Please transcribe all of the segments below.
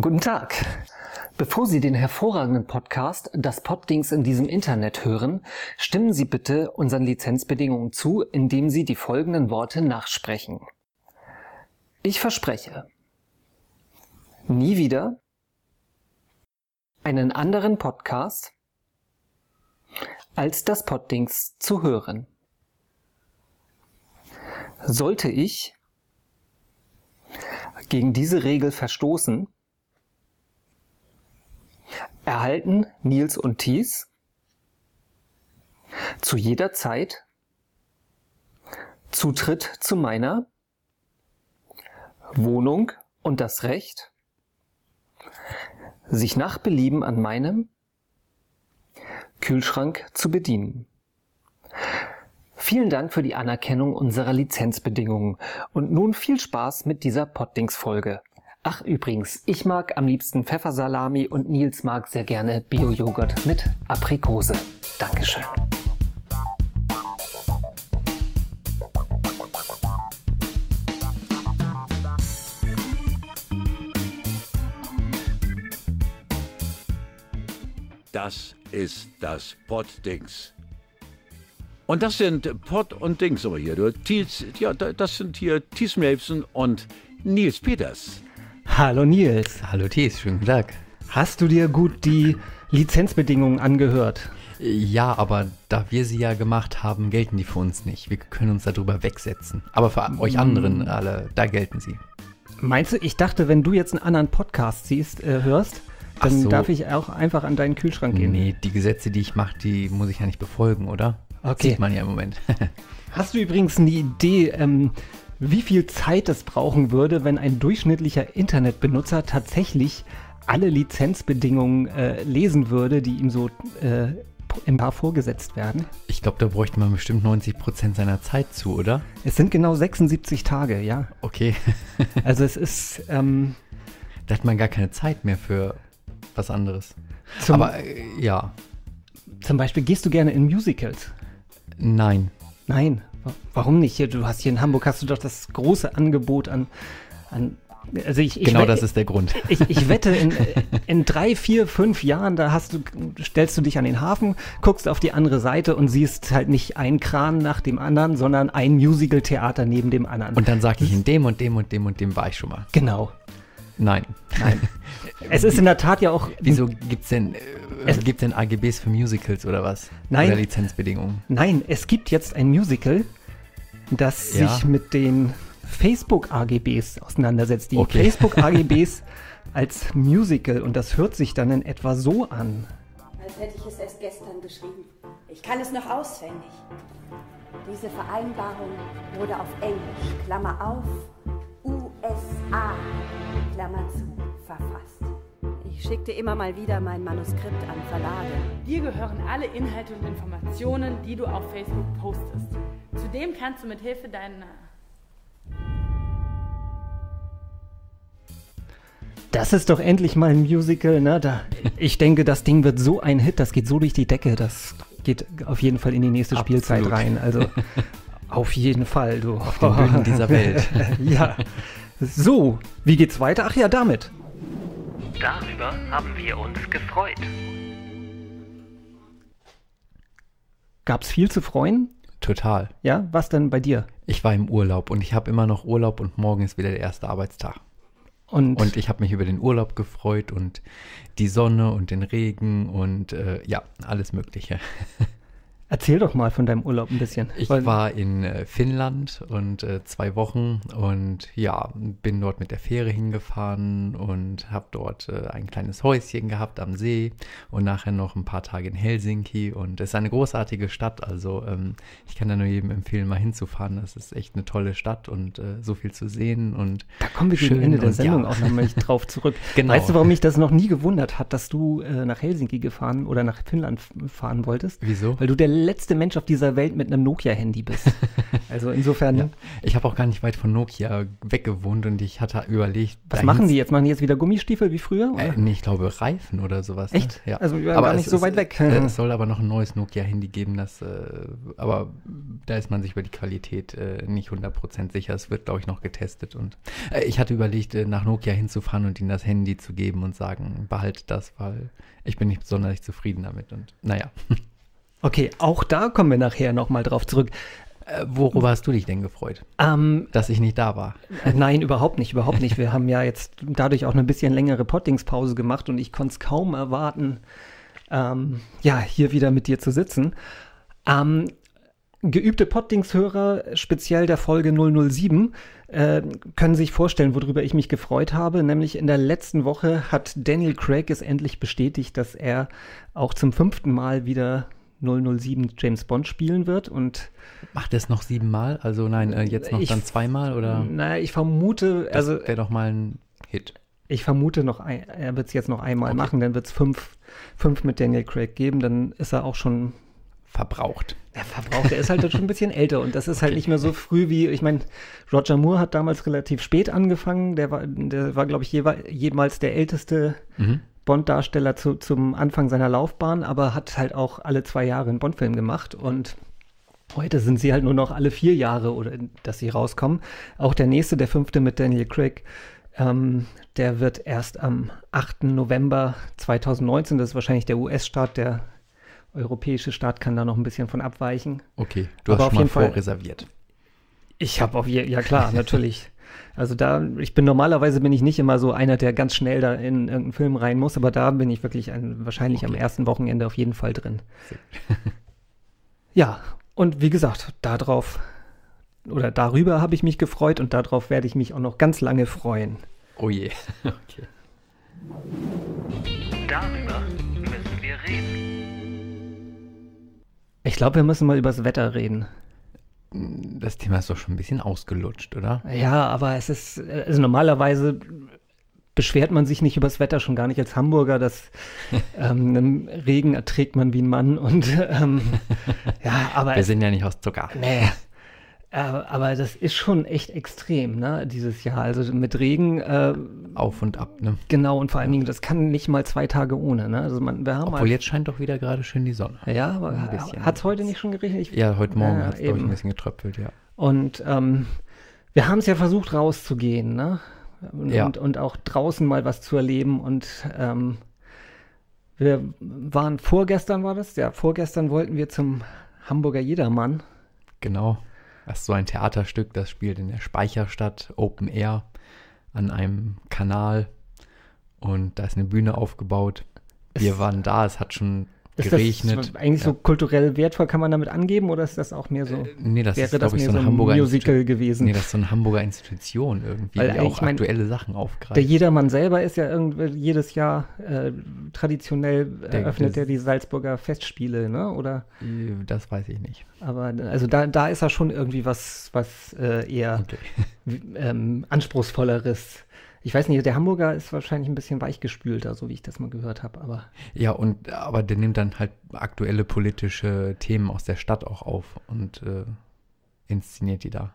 Guten Tag. Bevor Sie den hervorragenden Podcast Das Poddings in diesem Internet hören, stimmen Sie bitte unseren Lizenzbedingungen zu, indem Sie die folgenden Worte nachsprechen. Ich verspreche, nie wieder einen anderen Podcast als das Poddings zu hören. Sollte ich gegen diese Regel verstoßen, erhalten Nils und Thies zu jeder Zeit Zutritt zu meiner Wohnung und das Recht, sich nach Belieben an meinem Kühlschrank zu bedienen. Vielen Dank für die Anerkennung unserer Lizenzbedingungen und nun viel Spaß mit dieser Poddings-Folge. Ach übrigens, ich mag am liebsten Pfeffersalami und Nils mag sehr gerne Bio-Joghurt mit Aprikose. Dankeschön. Das ist das Poddings. Und das sind Pod und Dings aber hier. Thies, ja, das sind hier Thies Melfsen und Nils Peters. Hallo Nils. Hallo Thies, schönen guten Tag. Hast du dir gut die Lizenzbedingungen angehört? Ja, aber da wir sie ja gemacht haben, gelten die für uns nicht. Wir können uns darüber wegsetzen. Aber für euch anderen alle, da gelten sie. Meinst du, ich dachte, wenn du jetzt einen anderen Podcast siehst, äh, hörst, dann so. darf ich auch einfach an deinen Kühlschrank gehen? Nee, die Gesetze, die ich mache, die muss ich ja nicht befolgen, oder? Okay. Sieht man ja im Moment. Hast du übrigens eine Idee, ähm, wie viel Zeit es brauchen würde, wenn ein durchschnittlicher Internetbenutzer tatsächlich alle Lizenzbedingungen äh, lesen würde, die ihm so äh, im Paar vorgesetzt werden? Ich glaube, da bräuchte man bestimmt 90 Prozent seiner Zeit zu, oder? Es sind genau 76 Tage, ja. Okay. Also es ist ähm, da hat man gar keine Zeit mehr für was anderes. zum, Aber äh, ja, zum Beispiel gehst du gerne in Musicals? nein. Nein, warum nicht? Hier, Du hast hier in Hamburg hast du doch das große Angebot an, an also ich, ich genau das ist der Grund. Ich, ich wette, in, in drei, vier, fünf Jahren, da hast du, stellst du dich an den Hafen, guckst auf die andere Seite und siehst halt nicht ein Kran nach dem anderen, sondern ein Musical-Theater neben dem anderen. Und dann sage ich, in dem und dem und dem und dem war ich schon mal. genau. Nein. Nein. es ist in der Tat ja auch. Wieso gibt's denn, äh, Es- gibt's denn AGBs für Musicals oder was? Nein. Oder Lizenzbedingungen? Nein, es gibt jetzt ein Musical, das Ja. sich mit den Facebook-AGBs auseinandersetzt. Die Okay. Facebook-AGBs als Musical und das hört sich dann in etwa so an. Als hätte ich es erst gestern geschrieben. Ich kann es noch auswendig. Diese Vereinbarung wurde auf Englisch, Klammer auf, USA, Klammer zu, verfasst. Ich schickte immer mal wieder mein Manuskript an Verlage. Dir gehören alle Inhalte und Informationen, die du auf Facebook postest. Zudem kannst du mit Hilfe deiner Das ist doch endlich mal ein Musical, ne? Da, ich denke, das Ding wird so ein Hit, das geht so durch die Decke, das geht auf jeden Fall in die nächste Absolut. Spielzeit rein. Also auf jeden Fall, du. Auf den Bühnen dieser Welt. ja. So, wie geht's weiter? Ach ja, damit. Darüber haben wir uns gefreut. Gab's viel zu freuen? Total. Ja, was denn bei dir? Ich war im Urlaub und ich habe immer noch Urlaub und morgen ist wieder der erste Arbeitstag. Und, Und ich habe mich über den Urlaub gefreut und die Sonne und den Regen und äh, ja, alles Mögliche. erzähl doch mal von deinem Urlaub ein bisschen. Ich war in äh, Finnland und äh, zwei Wochen und ja, bin dort mit der Fähre hingefahren und habe dort äh, ein kleines Häuschen gehabt am See und nachher noch ein paar Tage in Helsinki und es ist eine großartige Stadt, also ähm, ich kann da nur jedem empfehlen, mal hinzufahren. Das ist echt eine tolle Stadt und äh, so viel zu sehen und Da kommen wir gegen Ende der Sendung ja. auch nochmal drauf zurück. Genau. Weißt du, warum mich das noch nie gewundert hat, dass du äh, nach Helsinki gefahren oder nach Finnland fahren wolltest? Wieso? Weil du der letzte Mensch auf dieser Welt mit einem Nokia-Handy bist. Also insofern, Ja. Ich habe auch gar nicht weit von Nokia weggewohnt und ich hatte überlegt. was machen die jetzt? Machen die jetzt wieder Gummistiefel wie früher? Oder? Äh, nee, ich glaube Reifen oder sowas. ne? Echt? Also wir waren gar nicht so weit weg. Äh, es soll aber noch ein neues Nokia-Handy geben, das, äh, aber da ist man sich über die Qualität äh, nicht 100% sicher. Es wird, glaube ich, noch getestet. Und äh, ich hatte überlegt, äh, nach Nokia hinzufahren und ihnen das Handy zu geben und sagen, behalte das, weil ich bin nicht sonderlich zufrieden damit. Und naja, Okay, auch da kommen wir nachher nochmal drauf zurück. äh, worüber hast du dich denn gefreut? Ähm, Dass ich nicht da war. Äh, Nein, überhaupt nicht, überhaupt nicht. Wir haben ja jetzt dadurch auch eine bisschen längere Pottingspause gemacht und ich konnte es kaum erwarten, ähm, ja, hier wieder mit dir zu sitzen. Ähm, geübte Pottings-Hörer, speziell der Folge 007, äh, können sich vorstellen, worüber ich mich gefreut habe. Nämlich in der letzten Woche hat Daniel Craig es endlich bestätigt, dass er auch zum fünften Mal wieder 007 James Bond spielen wird und Macht er es noch siebenmal? Also nein, äh, jetzt noch Ich- dann zweimal oder? naja, ich vermute, Das also wäre doch mal ein Hit. Ich vermute noch, ein, er wird es jetzt noch einmal Okay. machen, dann wird es fünf, fünf mit Daniel Craig geben, dann ist er auch schon, Verbraucht. der Verbrauch, der ist halt schon ein bisschen älter und das ist halt nicht mehr so früh wie, ich meine, Roger Moore hat damals relativ spät angefangen, der war, der war glaube ich, jewe- jemals der älteste Mhm. Bond-Darsteller zu, zum Anfang seiner Laufbahn, aber hat halt auch alle zwei Jahre einen Bond-Film gemacht und heute sind sie halt nur noch alle vier Jahre, oder dass sie rauskommen. Auch der nächste, der fünfte mit Daniel Craig, ähm, der wird erst am 8. November 2019, das ist wahrscheinlich der US-Start, der europäische Staat kann da noch ein bisschen von abweichen. Okay, du Aber hast auf schon mal jeden Fall- vorreserviert. Ich habe auf je, ja klar, natürlich. Also da, ich bin normalerweise bin ich nicht immer so einer, der ganz schnell da in irgendeinen Film rein muss, aber da bin ich wirklich ein, wahrscheinlich am Okay. ersten Wochenende auf jeden Fall drin. ja, und wie gesagt, darauf oder darüber habe ich mich gefreut und darauf werde ich mich auch noch ganz lange freuen. Oh je. Okay. Darüber müssen wir reden. Ich glaube, wir müssen mal über das Wetter reden. Das Thema ist doch schon ein bisschen ausgelutscht, oder? Ja, aber es ist, also normalerweise beschwert man sich nicht über das Wetter, schon gar nicht als Hamburger. Das ähm, Regen erträgt man wie ein Mann und ähm, ja, aber Wir sind ja nicht aus Zucker. nee. Äh, aber das ist schon echt extrem, ne, dieses Jahr. Also mit Regen, äh, Auf und ab, ne? genau, und vor allen Dingen, das kann nicht mal zwei Tage ohne, ne? Also man, wir haben Obwohl jetzt scheint doch wieder gerade schön die Sonne. ja, aber ein bisschen. hat es heute nicht schon geregnet? Ja, heute Morgen Ja, hat es, glaube ich, ein bisschen getröpfelt, ja. Und ähm, wir haben es ja versucht rauszugehen, ne? Und, Ja. und, und auch draußen mal was zu erleben. Und ähm, wir waren vorgestern war das, ja, vorgestern wollten wir zum Hamburger Jedermann. Genau. Das ist so ein Theaterstück, das spielt in der Speicherstadt, Open Air, an einem Kanal. Und da ist eine Bühne aufgebaut. Wir waren da, es hat schon Ist geregnet. das eigentlich so Ja. kulturell wertvoll, kann man damit angeben oder ist das auch mehr so, Nee, das wäre ist, das ich, mehr so ein Hamburger Musical Institu- gewesen? Nee, das ist so eine Hamburger Institution irgendwie, Weil die auch mein, aktuelle Sachen aufgreift. Der Jedermann selber ist ja irgendwie jedes Jahr äh, traditionell Der- eröffnet der- er die Salzburger Festspiele, ne? Oder Äh, das weiß ich nicht. aber also da, da ist er schon irgendwie was, was äh, eher Okay. ähm, anspruchsvolleres. Ich weiß nicht, der Hamburger ist wahrscheinlich ein bisschen weichgespülter, so wie ich das mal gehört habe, aber Ja, und aber der nimmt dann halt aktuelle politische Themen aus der Stadt auch auf und äh, inszeniert die da.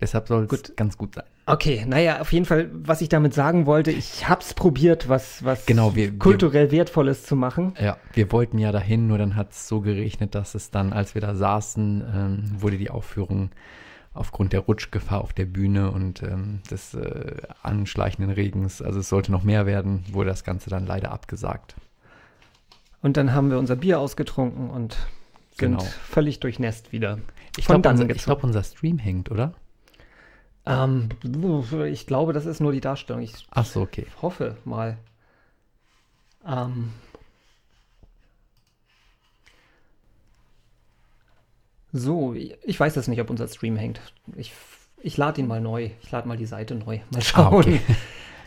Deshalb soll es ganz gut sein. okay, naja, auf jeden Fall, was ich damit sagen wollte, ich hab's probiert, was, was Genau, wir- wir- kulturell Wertvolles zu machen. Ja, wir wollten ja dahin, nur dann hat es so geregnet, dass es dann, als wir da saßen, ähm, wurde die Aufführung aufgrund der Rutschgefahr auf der Bühne und ähm, des äh, anschleichenden Regens, also es sollte noch mehr werden, wurde das Ganze dann leider abgesagt. Und dann haben wir unser Bier ausgetrunken und sind Genau. völlig durchnässt wieder. Ich glaube, unser, glaub, unser Stream hängt, oder? Ähm, ich glaube, das ist nur die Darstellung. Ich Ach so, okay. hoffe mal. Ähm, so, ich weiß jetzt nicht, ob unser Stream hängt. Ich, ich lade ihn mal neu. Ich lade mal die Seite neu. Mal schauen. Ah, okay.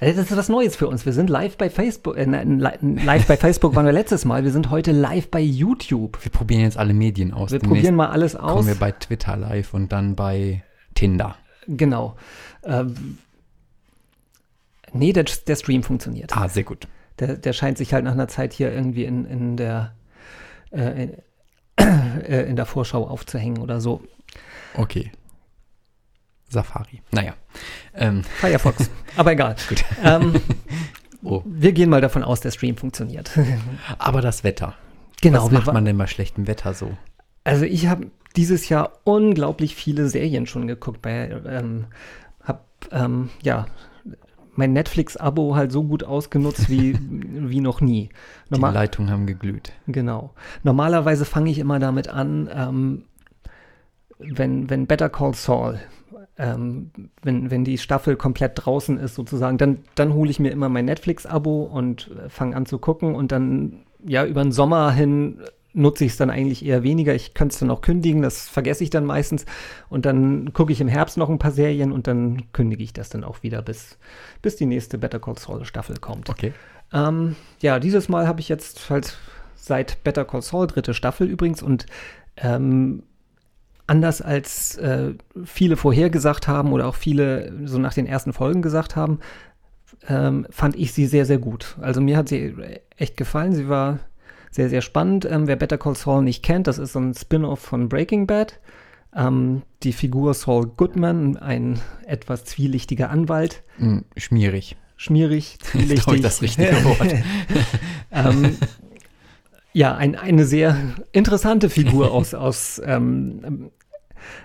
Äh, Das ist was Neues für uns. Wir sind live bei Facebook. Äh, nein, li- live bei Facebook waren wir letztes Mal. Wir sind heute live bei YouTube. Wir probieren jetzt alle Medien aus. Wir Demnächst probieren mal alles aus. kommen wir bei Twitter live und dann bei Tinder. genau. Ähm, nee, der, der Stream funktioniert. Ah, sehr gut. Der, der scheint sich halt nach einer Zeit hier irgendwie in, in der äh, in, äh, in der Vorschau aufzuhängen oder so. Okay. Safari. Naja. Ähm, Firefox. Aber egal. Gut. Ähm, oh. wir gehen mal davon aus, der Stream funktioniert. Aber das Wetter. genau. Was macht man denn bei schlechtem Wetter so? Also ich habe dieses Jahr unglaublich viele Serien schon geguckt. Bei, ähm, hab ähm, ja mein Netflix-Abo halt so gut ausgenutzt wie, wie noch nie. Die Normal, Leitungen haben geglüht. genau. Normalerweise fange ich immer damit an, ähm, wenn, wenn Better Call Saul, ähm, wenn, wenn die Staffel komplett draußen ist sozusagen, dann, dann hole ich mir immer mein Netflix-Abo und äh, fange an zu gucken und dann, ja, über den Sommer hin nutze ich es dann eigentlich eher weniger. Ich könnte es dann auch kündigen, das vergesse ich dann meistens. Und dann gucke ich im Herbst noch ein paar Serien und dann kündige ich das dann auch wieder, bis, bis die nächste Better Call Saul Staffel kommt. Okay. Ähm, ja, dieses Mal habe ich jetzt halt seit Better Call Saul, dritte Staffel übrigens, und ähm, anders als äh, viele vorhergesagt haben oder auch viele so nach den ersten Folgen gesagt haben, ähm, fand ich sie sehr, sehr gut. Also mir hat sie echt gefallen. Sie war sehr, sehr spannend. Ähm, wer Better Call Saul nicht kennt, das ist so ein Spin-off von Breaking Bad. Ähm, die Figur Saul Goodman, ein etwas zwielichtiger Anwalt, Hm, schmierig. schmierig, Ist, glaube ich, zwielichtig. das richtige Wort. ähm, ja, ein, eine sehr interessante Figur aus, aus, ähm,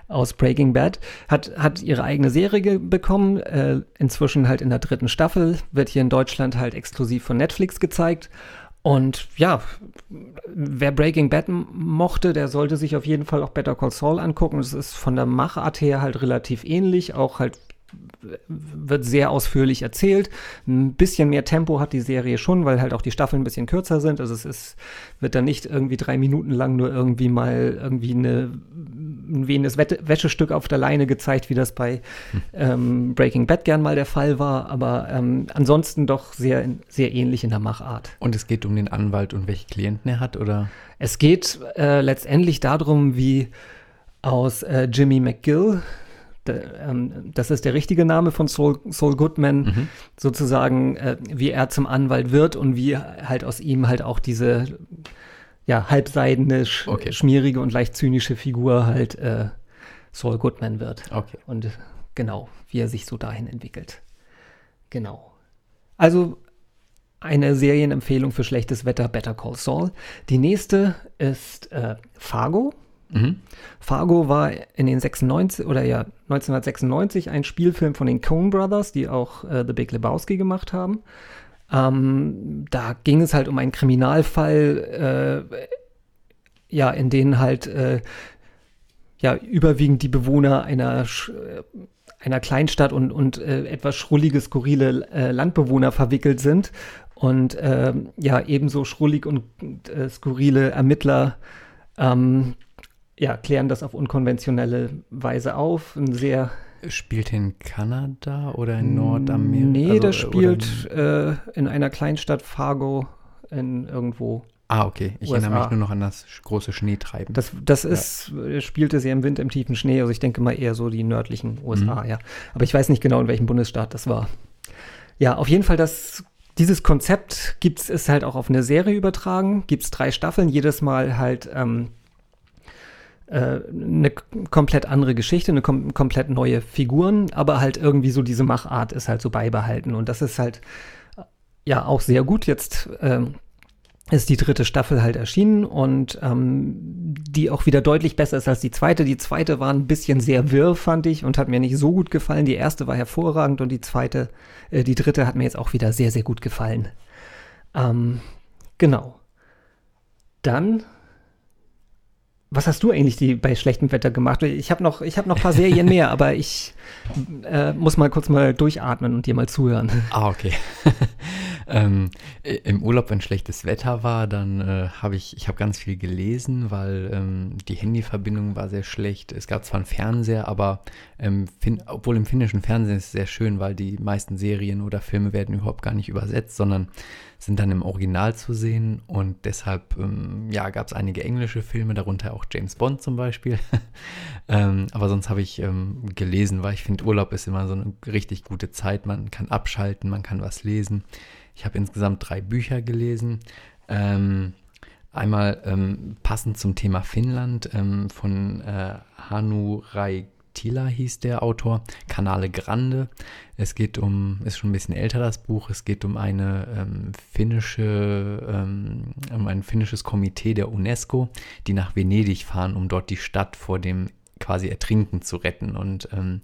aus Breaking Bad. Hat, hat ihre eigene Serie bekommen, äh, inzwischen halt in der dritten Staffel, wird hier in Deutschland halt exklusiv von Netflix gezeigt. Und ja, wer Breaking Bad mochte, der sollte sich auf jeden Fall auch Better Call Saul angucken. Es ist von der Machart her halt relativ ähnlich, auch halt wird sehr ausführlich erzählt. Ein bisschen mehr Tempo hat die Serie schon, weil halt auch die Staffeln ein bisschen kürzer sind. Also es ist, wird dann nicht irgendwie drei Minuten lang nur irgendwie mal irgendwie eine, ein wehendes Wäschestück auf der Leine gezeigt, wie das bei ähm, Breaking Bad gern mal der Fall war. Aber ähm, ansonsten doch sehr, sehr ähnlich in der Machart. Und es geht um den Anwalt und welche Klienten er hat, oder? Es geht äh, letztendlich darum, wie aus äh, Jimmy McGill, da, ähm, das ist der richtige Name von Saul, Saul Goodman, sozusagen, äh, wie er zum Anwalt wird und wie halt aus ihm halt auch diese ja, halbseidene, sch Okay. schmierige und leicht zynische Figur halt äh, Saul Goodman wird. Okay. Und genau, wie er sich so dahin entwickelt. Genau. Also eine Serienempfehlung für schlechtes Wetter, Better Call Saul. Die nächste ist äh, Fargo. Mhm. Fargo war in den 96 oder ja 1996 ein Spielfilm von den Coen Brothers, die auch äh, The Big Lebowski gemacht haben. Ähm, da ging es halt um einen Kriminalfall, äh, ja, in denen halt äh, ja überwiegend die Bewohner einer äh, einer Kleinstadt und, und äh, etwas schrullige, skurrile äh, Landbewohner verwickelt sind und ähm, ja ebenso schrullig und äh, skurrile Ermittler ähm, ja, klären das auf unkonventionelle Weise auf. Ein sehr Spielt in Kanada oder in Nordamerika? Nee, Also, das spielt äh, in einer Kleinstadt Fargo in irgendwo. Ah, okay. Ich USA. erinnere mich nur noch an das große Schneetreiben. Das, das ist, äh, spielte sehr im Wind, im tiefen Schnee. Also ich denke mal eher so die nördlichen USA, ja. Aber ich weiß nicht genau, in welchem Bundesstaat das war. Ja, auf jeden Fall, das, dieses Konzept gibt's, ist halt auch auf eine Serie übertragen. Gibt es drei Staffeln, jedes Mal halt ähm, äh, eine k- komplett andere Geschichte, eine kom komplett neue Figuren, aber halt irgendwie so diese Machart ist halt so beibehalten. Und das ist halt äh, ja auch sehr gut. Jetzt ähm, ist die dritte Staffel halt erschienen und ähm, die auch wieder deutlich besser ist als die zweite. Die zweite war ein bisschen sehr wirr, fand ich, und hat mir nicht so gut gefallen. Die erste war hervorragend und die zweite, äh, die dritte hat mir jetzt auch wieder sehr, sehr gut gefallen. Ähm, genau. Dann, was hast du eigentlich die, bei schlechtem Wetter gemacht? Ich habe noch, habe noch ein paar Serien mehr, aber ich äh, muss mal kurz mal durchatmen und dir mal zuhören. Ah, okay. ähm, Im Urlaub, wenn schlechtes Wetter war, dann äh, habe ich, ich habe ganz viel gelesen, weil ähm, die Handyverbindung war sehr schlecht. Es gab zwar einen Fernseher, aber ähm, fin obwohl im finnischen Fernsehen ist es sehr schön, weil die meisten Serien oder Filme werden überhaupt gar nicht übersetzt, sondern sind dann im Original zu sehen und deshalb ähm, ja, gab es einige englische Filme, darunter auch James Bond zum Beispiel. ähm, aber sonst habe ich ähm, gelesen, weil ich finde, Urlaub ist immer so eine richtig gute Zeit. Man kann abschalten, man kann was lesen. Ich habe insgesamt drei Bücher gelesen. Ähm, Einmal ähm, passend zum Thema Finnland ähm, von äh, Hanu Raitila hieß der Autor, Canale Grande. Es geht um, ist schon ein bisschen älter das Buch, es geht um eine ähm, finnische, ähm, um ein finnisches Komitee der UNESCO, die nach Venedig fahren, um dort die Stadt vor dem quasi Ertrinken zu retten. Und ähm,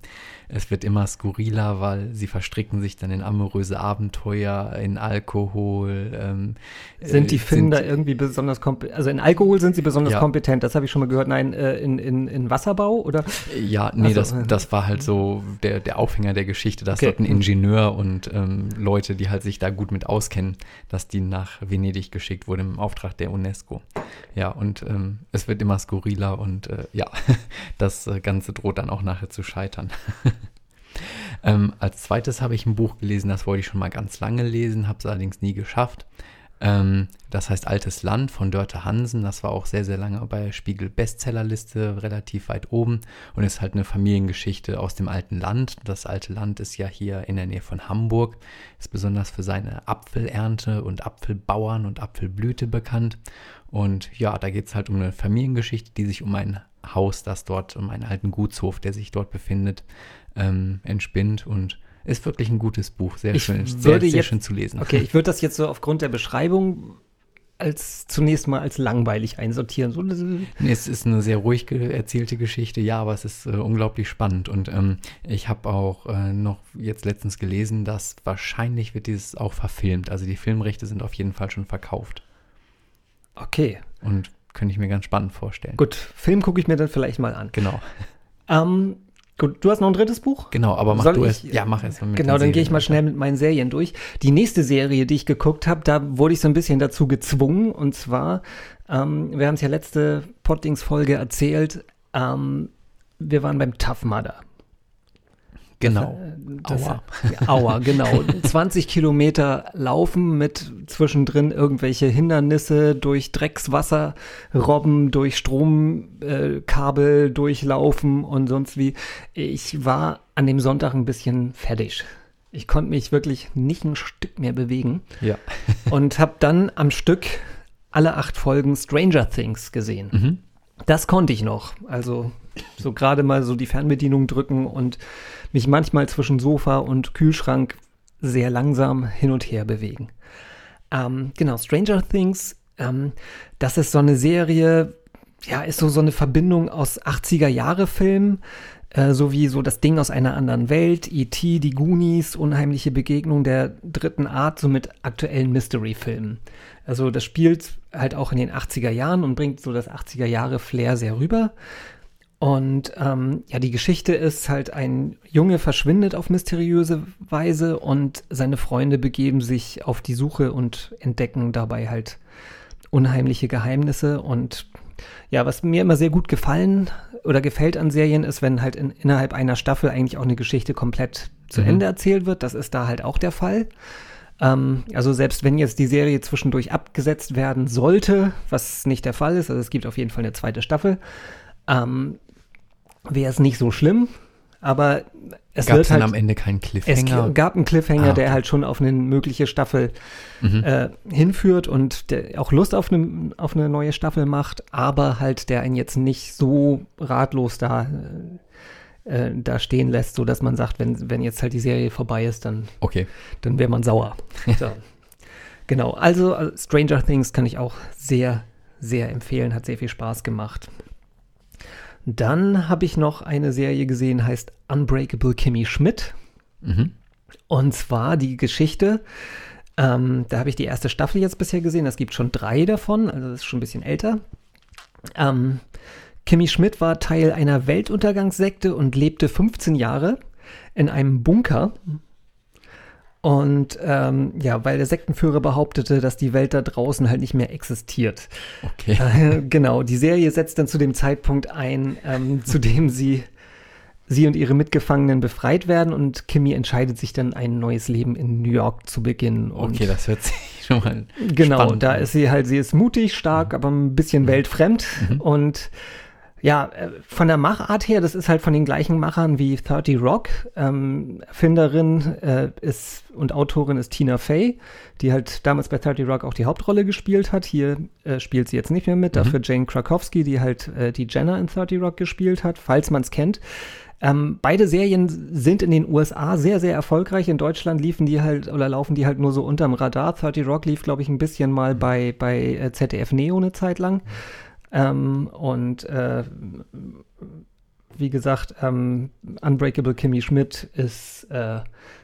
es wird immer skurriler, weil sie verstricken sich dann in amoröse Abenteuer, in Alkohol. Ähm, sind die äh, Finnen da irgendwie besonders kompetent? Also in Alkohol sind sie besonders Ja. kompetent, das habe ich schon mal gehört. Nein, äh, in, in, in Wasserbau oder? Ja, nee, Ach das, äh. das war halt so der, der Aufhänger der Geschichte, dass Okay. dort ein Ingenieur und ähm, Leute, die halt sich da gut mit auskennen, dass die nach Venedig geschickt wurden im Auftrag der UNESCO. Ja, und ähm, es wird immer skurriler und äh, ja, das äh, Ganze droht dann auch nachher zu scheitern. ähm, als zweites habe ich ein Buch gelesen, das wollte ich schon mal ganz lange lesen, habe es allerdings nie geschafft. Ähm, das heißt Altes Land von Dörte Hansen. Das war auch sehr, sehr lange bei der Spiegel Bestsellerliste, relativ weit oben und ist halt eine Familiengeschichte aus dem alten Land. Das alte Land ist ja hier in der Nähe von Hamburg, ist besonders für seine Apfelernte und Apfelbauern und Apfelblüte bekannt. Und ja, da geht es halt um eine Familiengeschichte, die sich um ein Haus, das dort, um einen alten Gutshof, der sich dort befindet, ähm, entspinnt und ist wirklich ein gutes Buch. Sehr Ich schön, sehr, würde sehr jetzt- schön zu lesen. Okay, ich würde das jetzt so aufgrund der Beschreibung als zunächst mal als langweilig einsortieren. So, Nee, Es ist eine sehr ruhig ge- erzählte Geschichte, ja, aber es ist äh, unglaublich spannend. Und ähm, ich habe auch äh, noch jetzt letztens gelesen, dass wahrscheinlich wird dieses auch verfilmt. Also die Filmrechte sind auf jeden Fall schon verkauft. okay, Und könnte ich mir ganz spannend vorstellen. gut. Film gucke ich mir dann vielleicht mal an. Genau, Ähm, gut, du hast noch ein drittes Buch? genau, aber mach Soll du erst. Ja, mach mit Genau, dann gehe ich mal schnell mit meinen Serien durch. Die nächste Serie, die ich geguckt habe, da wurde ich so ein bisschen dazu gezwungen. Und zwar, ähm, wir haben es ja letzte Pottings-Folge erzählt, ähm, wir waren beim Tough Mudder. Genau. Das, Aua. Ja, Aua, genau. 20 Kilometer laufen mit zwischendrin irgendwelche Hindernisse durch Dreckswasser, Robben, durch Stromkabel äh, durchlaufen und sonst wie. Ich war an dem Sonntag ein bisschen fertig. Ich konnte mich wirklich nicht ein Stück mehr bewegen Ja. und habe dann am Stück alle acht Folgen Stranger Things gesehen. Mhm. Das konnte ich noch. Also so gerade mal so die Fernbedienung drücken und mich manchmal zwischen Sofa und Kühlschrank sehr langsam hin und her bewegen. Ähm, genau, Stranger Things, ähm, das ist so eine Serie, ja, ist so, so eine Verbindung aus 80er-Jahre-Filmen, äh, sowie so das Ding aus einer anderen Welt, E.T., die Goonies, unheimliche Begegnung der dritten Art, so mit aktuellen Mystery-Filmen. Also das spielt halt auch in den 80er Jahren und bringt so das 80er Jahre Flair sehr rüber. Und ähm, ja, die Geschichte ist halt, ein Junge verschwindet auf mysteriöse Weise und seine Freunde begeben sich auf die Suche und entdecken dabei halt unheimliche Geheimnisse. Und ja, was mir immer sehr gut gefallen oder gefällt an Serien ist, wenn halt in, innerhalb einer Staffel eigentlich auch eine Geschichte komplett zu Mhm. Ende erzählt wird. Das ist da halt auch der Fall. Ähm, also selbst wenn jetzt die Serie zwischendurch abgesetzt werden sollte, was nicht der Fall ist, also es gibt auf jeden Fall eine zweite Staffel, ähm, wäre es nicht so schlimm. Aber es Gab wird es dann halt am Ende keinen es Cliffhanger? gab einen Cliffhanger, Ah, der okay. halt schon auf eine mögliche Staffel Mhm. äh, hinführt und der auch Lust auf eine, auf eine neue Staffel macht, aber halt der einen jetzt nicht so ratlos da, äh, da stehen lässt, so dass man sagt, wenn, wenn jetzt halt die Serie vorbei ist, dann, Okay. dann wäre man sauer. so. Genau, also äh, Stranger Things kann ich auch sehr, sehr empfehlen, hat sehr viel Spaß gemacht. Dann habe ich noch eine Serie gesehen, heißt Unbreakable Kimmy Schmidt. Mhm. Und zwar die Geschichte, ähm, da habe ich die erste Staffel jetzt bisher gesehen, es gibt schon drei davon, also das ist schon ein bisschen älter. Ähm, Kimmy Schmidt war Teil einer Weltuntergangssekte und lebte 15 Jahre in einem Bunker. Und ähm, ja, weil der Sektenführer behauptete, dass die Welt da draußen halt nicht mehr existiert. Okay. Äh, genau, die Serie setzt dann zu dem Zeitpunkt ein, ähm, zu dem sie, sie und ihre Mitgefangenen befreit werden und Kimmy entscheidet sich dann, ein neues Leben in New York zu beginnen. Okay, das hört sich schon mal genau, spannend da ist sie halt, sie ist mutig, stark, aber ein bisschen weltfremd Mhm. und Ja, äh, von der Machart her, das ist halt von den gleichen Machern wie 30 Rock. Ähm, Erfinderin äh, ist und Autorin ist Tina Fey, die halt damals bei 30 Rock auch die Hauptrolle gespielt hat. Hier äh, spielt sie jetzt nicht mehr mit, Mhm. dafür Jane Krakowski, die halt äh, die Jenna in 30 Rock gespielt hat, falls man es kennt. Ähm, beide Serien sind in den USA sehr, sehr erfolgreich. In Deutschland liefen die halt oder laufen die halt nur so unterm Radar. 30 Rock lief, glaube ich, ein bisschen mal bei, bei äh, ZDF Neo eine Zeit lang. Ähm, und äh, wie gesagt, ähm, Unbreakable Kimmy Schmidt ist, äh,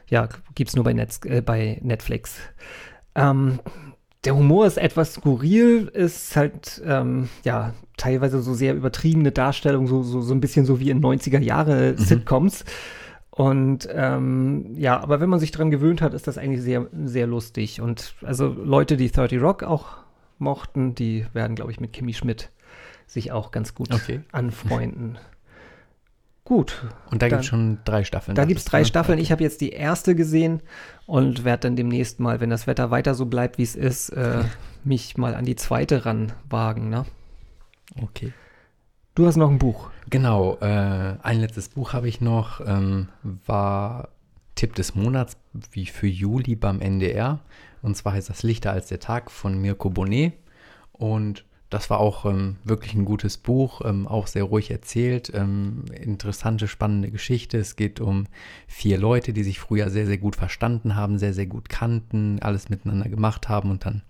ja, gibt's nur bei, Netz, äh, bei Netflix. Ähm, der Humor ist etwas skurril, ist halt, ähm, ja, teilweise so sehr übertriebene Darstellung, so, so, so ein bisschen so wie in 90er Jahre Sitcoms. Und ähm, ja, aber wenn man sich dran gewöhnt hat, ist das eigentlich sehr, sehr lustig. Und also Leute, die 30 Rock auch mochten, die werden, glaube ich, mit Kimmy Schmidt sich auch ganz gut Okay. anfreunden. Gut, Und da gibt es schon drei Staffeln. da gibt es drei ne? Staffeln. Okay. Ich habe jetzt die erste gesehen und werde dann demnächst mal, wenn das Wetter weiter so bleibt, wie es ist, äh, mich mal an die zweite ranwagen. Ne? Okay. Du hast noch ein Buch. Genau, äh, ein letztes Buch habe ich noch, ähm, war Tipp des Monats, wie für Juli beim NDR. Und zwar heißt das Lichter als der Tag von Mirko Bonnet. Und das war auch ähm, wirklich ein gutes Buch, ähm, auch sehr ruhig erzählt. Ähm, interessante, spannende Geschichte. Es geht um vier Leute, die sich früher sehr, sehr gut verstanden haben, sehr, sehr gut kannten, alles miteinander gemacht haben und dann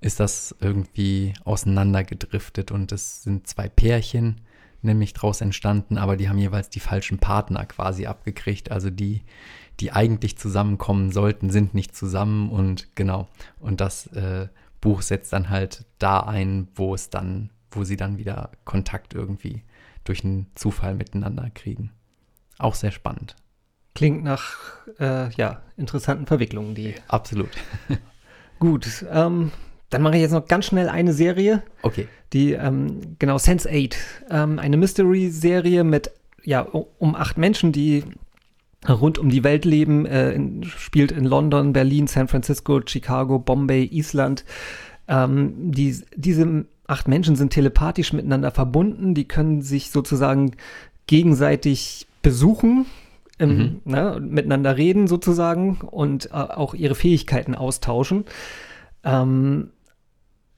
ist das irgendwie auseinandergedriftet und es sind zwei Pärchen nämlich draus entstanden, aber die haben jeweils die falschen Partner quasi abgekriegt. Also die, die eigentlich zusammenkommen sollten, sind nicht zusammen und genau. Und das äh, Buch setzt dann halt da ein, wo es dann, wo sie dann wieder Kontakt irgendwie durch einen Zufall miteinander kriegen. Auch sehr spannend. Klingt nach äh, ja, interessanten Verwicklungen, die. Absolut. Gut, ähm, dann mache ich jetzt noch ganz schnell eine Serie, Okay. die, ähm, genau, Sense8. Ähm, eine Mystery-Serie mit, ja, um acht Menschen, die rund um die Welt leben, äh, in, spielt in London, Berlin, San Francisco, Chicago, Bombay, Island. Ähm, die, diese acht Menschen sind telepathisch miteinander verbunden, die können sich sozusagen gegenseitig besuchen, im, ne, miteinander reden sozusagen und äh, auch ihre Fähigkeiten austauschen. Ähm,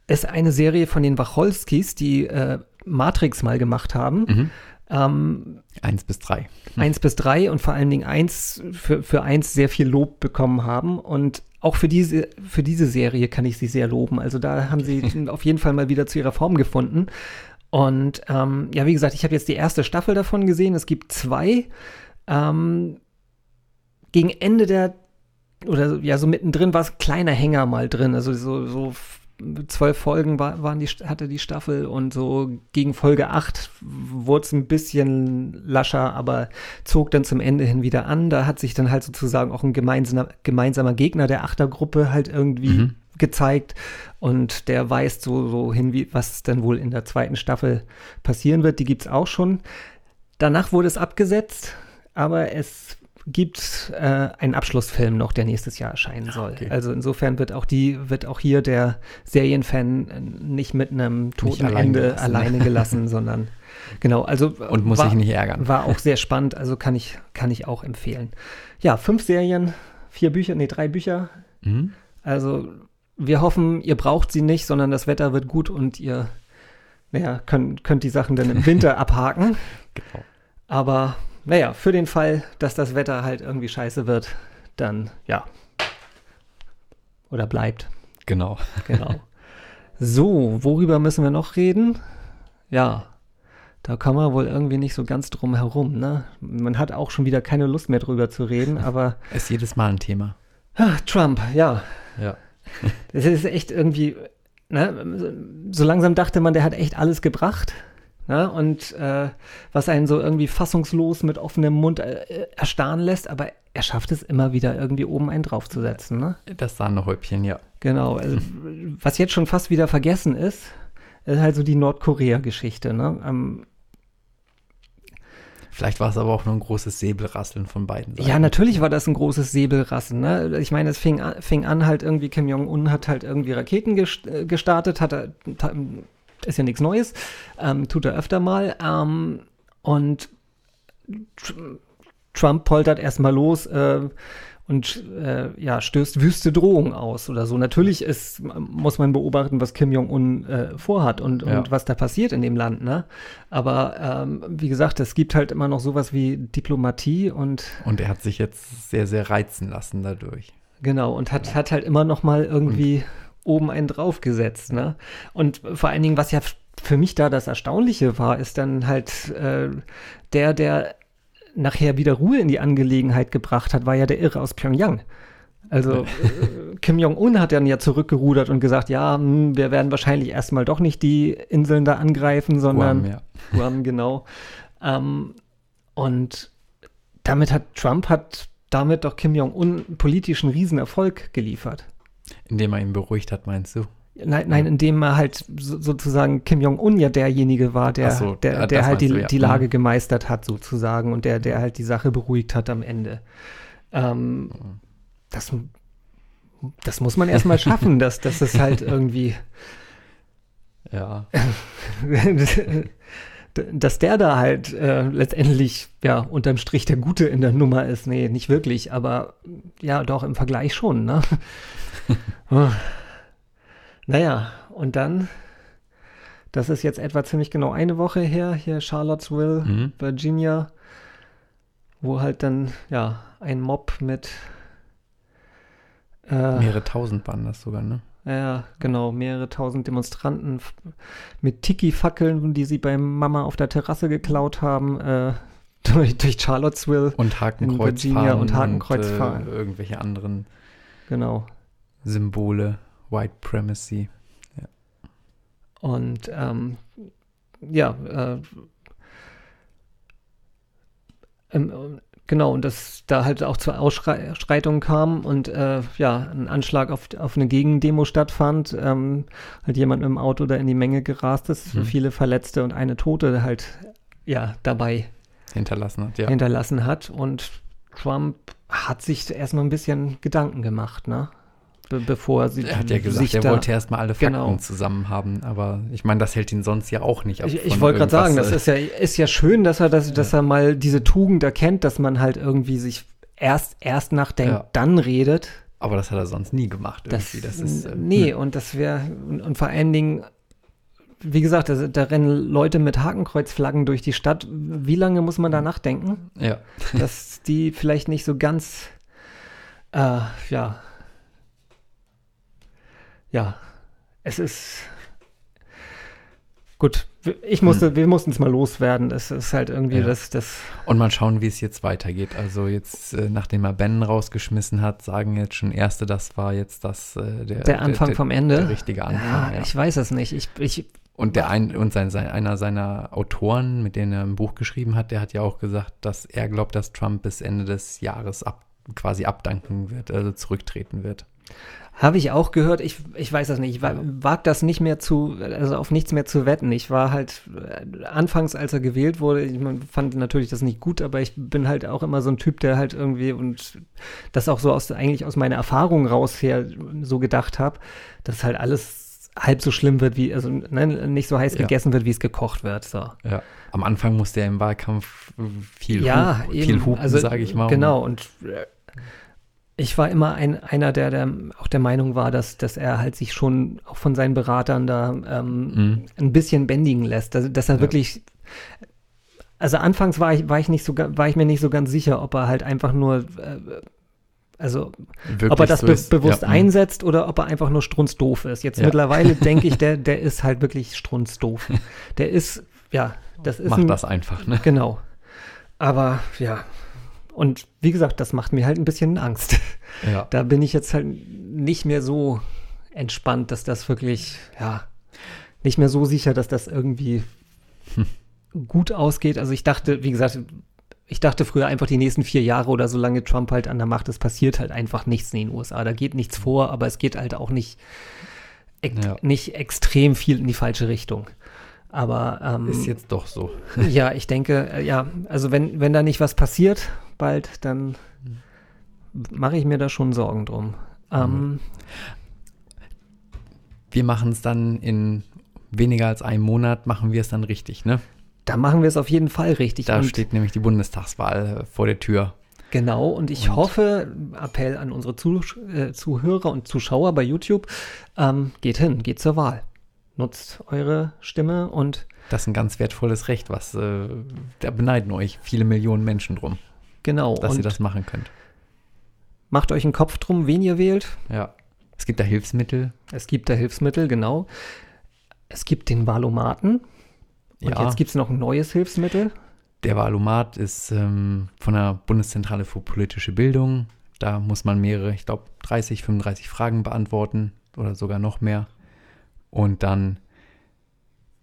ist eine Serie von den Wacholskis, die äh, Matrix mal gemacht haben. Mhm. Ähm, Eins bis drei. eins bis drei und vor allen Dingen eins für, für eins sehr viel Lob bekommen haben. Und auch für diese, für diese Serie kann ich sie sehr loben. Also da haben sie auf jeden Fall mal wieder zu ihrer Form gefunden. Und ähm, ja, wie gesagt, ich habe jetzt die erste Staffel davon gesehen. Es gibt zwei. Ähm, gegen Ende der, oder ja, so mittendrin war es ein kleiner Hänger mal drin. Also so, so zwölf Folgen war, waren die, hatte die Staffel und so gegen Folge acht wurde es ein bisschen lascher, aber zog dann zum Ende hin wieder an. Da hat sich dann halt sozusagen auch ein gemeinsamer, gemeinsamer Gegner der Achtergruppe halt irgendwie Mhm. gezeigt und der weist so, so hin, wie, was dann wohl in der zweiten Staffel passieren wird. Die gibt es auch schon. Danach wurde es abgesetzt, aber es gibt äh, einen Abschlussfilm noch, der nächstes Jahr erscheinen soll. okay. Also insofern wird auch die, wird auch hier der Serienfan äh, nicht mit einem toten allein Ende gelassen. alleine gelassen, sondern genau, also Und muss war, sich nicht ärgern. War auch sehr spannend, also kann ich, kann ich auch empfehlen. Ja, fünf Serien, vier Bücher, nee, drei Bücher. Mhm. Also wir hoffen, ihr braucht sie nicht, sondern das Wetter wird gut und ihr naja, könnt, könnt die Sachen dann im Winter abhaken. Genau. Aber naja, für den Fall, dass das Wetter halt irgendwie scheiße wird, dann ja. Oder bleibt. Genau. Genau. so, worüber müssen wir noch reden? Ja, da kommen wir wohl irgendwie nicht so ganz drum herum. Ne? Man hat auch schon wieder keine Lust mehr drüber zu reden, aber Ist jedes Mal ein Thema. ah, Trump, ja, Ja. Das ist echt irgendwie, ne, so langsam dachte man, der hat echt alles gebracht. Ne, und äh, was einen so irgendwie fassungslos mit offenem Mund äh, erstarren lässt, aber er schafft es immer wieder irgendwie oben einen draufzusetzen. Ne? Das Sahnehäubchen, ja. Genau. Also, was jetzt schon fast wieder vergessen ist, ist halt so die Nordkorea-Geschichte. Ne? Ähm, Vielleicht war es aber auch nur ein großes Säbelrasseln von beiden Seiten. Ja, natürlich war das ein großes Säbelrassen. Ne? Ich meine, es fing an, fing an halt irgendwie, Kim Jong-un hat halt irgendwie Raketen äh, gestartet, hat er ist ja nichts Neues, ähm, tut er öfter mal. Ähm, und Trump poltert erstmal los äh, und äh, ja, stößt wüste Drohungen aus oder so. Natürlich ist, muss man beobachten, was Kim Jong-un äh, vorhat und, Ja. und was da passiert in dem Land. Ne? Aber ähm, wie gesagt, es gibt halt immer noch sowas wie Diplomatie und Und er hat sich jetzt sehr, sehr reizen lassen dadurch. Genau, und hat, hat halt immer noch mal irgendwie oben einen draufgesetzt, ne? Und vor allen Dingen, was ja für mich da das Erstaunliche war, ist dann halt äh, der, der nachher wieder Ruhe in die Angelegenheit gebracht hat, war ja der Irre aus Pyongyang. Also äh, Kim Jong-un hat dann ja zurückgerudert und gesagt, ja, hm, wir werden wahrscheinlich erstmal doch nicht die Inseln da angreifen, sondern Guam, ja. Guam, genau. Ähm, und damit hat Trump hat damit doch Kim Jong-un politischen Riesenerfolg geliefert. Indem er ihn beruhigt hat, meinst du? Nein, nein, indem er halt so, sozusagen Kim Jong-un ja derjenige war, der, so, der, der halt die, du, ja. die Lage Mhm. gemeistert hat, sozusagen, und der, der halt die Sache beruhigt hat am Ende. Ähm, das, das muss man erstmal schaffen, dass, dass es halt irgendwie, Ja. dass der da halt äh, letztendlich, ja, unterm Strich der Gute in der Nummer ist. Nee, nicht wirklich, aber ja, doch im Vergleich schon, ne? Oh. naja, und dann, das ist jetzt etwa ziemlich genau eine Woche her, hier Charlottesville, Mhm. Virginia, wo halt dann, ja, ein Mob mit äh, Mehrere tausend waren das sogar, ne? ja, genau, mehrere tausend Demonstranten mit Tiki-Fackeln, die sie bei Mama auf der Terrasse geklaut haben, äh, durch, durch Charlottesville. Und Hakenkreuz Virginia fahren und Hakenkreuz äh, fahren. irgendwelche anderen Genau. Symbole, White Primacy. Und ähm, ja, äh, ähm, genau, und das da halt auch zur Ausschreitung kam und äh, ja, ein Anschlag auf, auf eine Gegendemo stattfand, ähm, halt jemand mit dem Auto da in die Menge gerast ist, Mhm. viele Verletzte und eine Tote halt ja dabei hinterlassen hat, ja. hinterlassen hat. Und Trump hat sich erstmal ein bisschen Gedanken gemacht, ne? Be bevor sie Er hat ja gesagt, sich er wollte erstmal alle Fakten Genau. zusammen haben, aber ich meine, das hält ihn sonst ja auch nicht ab. Ich, ich wollte gerade sagen, das irgendwas, ist ja, ist ja schön, dass er, das, dass er mal diese Tugend erkennt, dass man halt irgendwie sich erst, erst nachdenkt, Ja. dann redet. äh, Aber das hat er sonst nie gemacht Das, irgendwie. Das ist, äh, nee, und das wäre, und, und vor allen Dingen, wie gesagt, da, da rennen Leute mit Hakenkreuzflaggen durch die Stadt. Wie lange muss man da nachdenken, Ja, dass die vielleicht nicht so ganz, äh, ja, ja, es ist, gut, ich musste, wir mussten es mal loswerden. Es ist halt irgendwie Hm. Ja. das, das, und mal schauen, wie es jetzt weitergeht. Also jetzt, äh, nachdem er Ben rausgeschmissen hat, sagen jetzt schon Erste, das war jetzt das, äh, der, der Anfang vom Ende. Der richtige Anfang, ja, ja. ich weiß es nicht. Ich, ich, Und der ein, und sein, sein, einer seiner Autoren, mit denen er ein Buch geschrieben hat, der hat ja auch gesagt, dass er glaubt, dass Trump bis Ende des Jahres ab, quasi abdanken wird, also zurücktreten wird. Habe ich auch gehört, ich, ich weiß das nicht, ich wa- wag das nicht mehr zu, also auf nichts mehr zu wetten. Ich war halt äh, anfangs, als er gewählt wurde, ich fand natürlich das nicht gut, aber ich bin halt auch immer so ein Typ, der halt irgendwie und das auch so aus, eigentlich aus meiner Erfahrung raus her so gedacht habe, dass halt alles halb so schlimm wird, wie, also ne, nicht so heiß Ja. gegessen wird, wie es gekocht wird. So. Ja. Am Anfang musste er im Wahlkampf viel, ja, hu eben. viel hupen, also, sage ich mal. Genau, und äh, ich war immer ein, einer, der, der auch der Meinung war, dass, dass er halt sich schon auch von seinen Beratern da ähm, Mhm. ein bisschen bändigen lässt. Also, dass er Ja. wirklich. Also anfangs war ich, war ich nicht so war ich mir nicht so ganz sicher, ob er halt einfach nur äh, also Wirklich ob er das so be bewusst Ja, mhm. einsetzt oder ob er einfach nur strunzdoof ist. Jetzt Ja. mittlerweile denke ich, der, der ist halt wirklich strunzdoof. Der ist, ja, das ist Mach ein, das einfach, ne? Genau. Aber ja. Und wie gesagt, das macht mir halt ein bisschen Angst. Ja. Da bin ich jetzt halt nicht mehr so entspannt, dass das wirklich, ja, nicht mehr so sicher, dass das irgendwie gut ausgeht. Also ich dachte, wie gesagt, ich dachte früher einfach die nächsten vier Jahre oder solange Trump halt an der Macht ist, passiert halt einfach nichts in den USA. Da geht nichts vor, aber es geht halt auch nicht, ex Ja. nicht extrem viel in die falsche Richtung. Aber ähm, Ist jetzt doch so. ja, ich denke, äh, ja, also wenn, wenn da nicht was passiert bald, dann mache ich mir da schon Sorgen drum. Ähm, Wir machen es dann in weniger als einem Monat machen wir es dann richtig, ne? Da machen wir es auf jeden Fall richtig. Da Und steht nämlich die Bundestagswahl äh, vor der Tür. Genau, und ich Und- hoffe, Appell an unsere Zuh äh, Zuhörer und Zuschauer bei YouTube, ähm, geht hin, geht zur Wahl. Nutzt eure Stimme und Das ist ein ganz wertvolles Recht, was äh, da beneiden euch viele Millionen Menschen drum, genau, dass und ihr das machen könnt. macht euch einen Kopf drum, wen ihr wählt. Ja. Es gibt da Hilfsmittel. Es gibt da Hilfsmittel, genau. Es gibt den Valomaten. Und Ja. jetzt gibt es noch ein neues Hilfsmittel. Der Wahlomat ist ähm, von der Bundeszentrale für politische Bildung. Da muss man mehrere, ich glaube 30, 35 Fragen beantworten oder sogar noch mehr. Und dann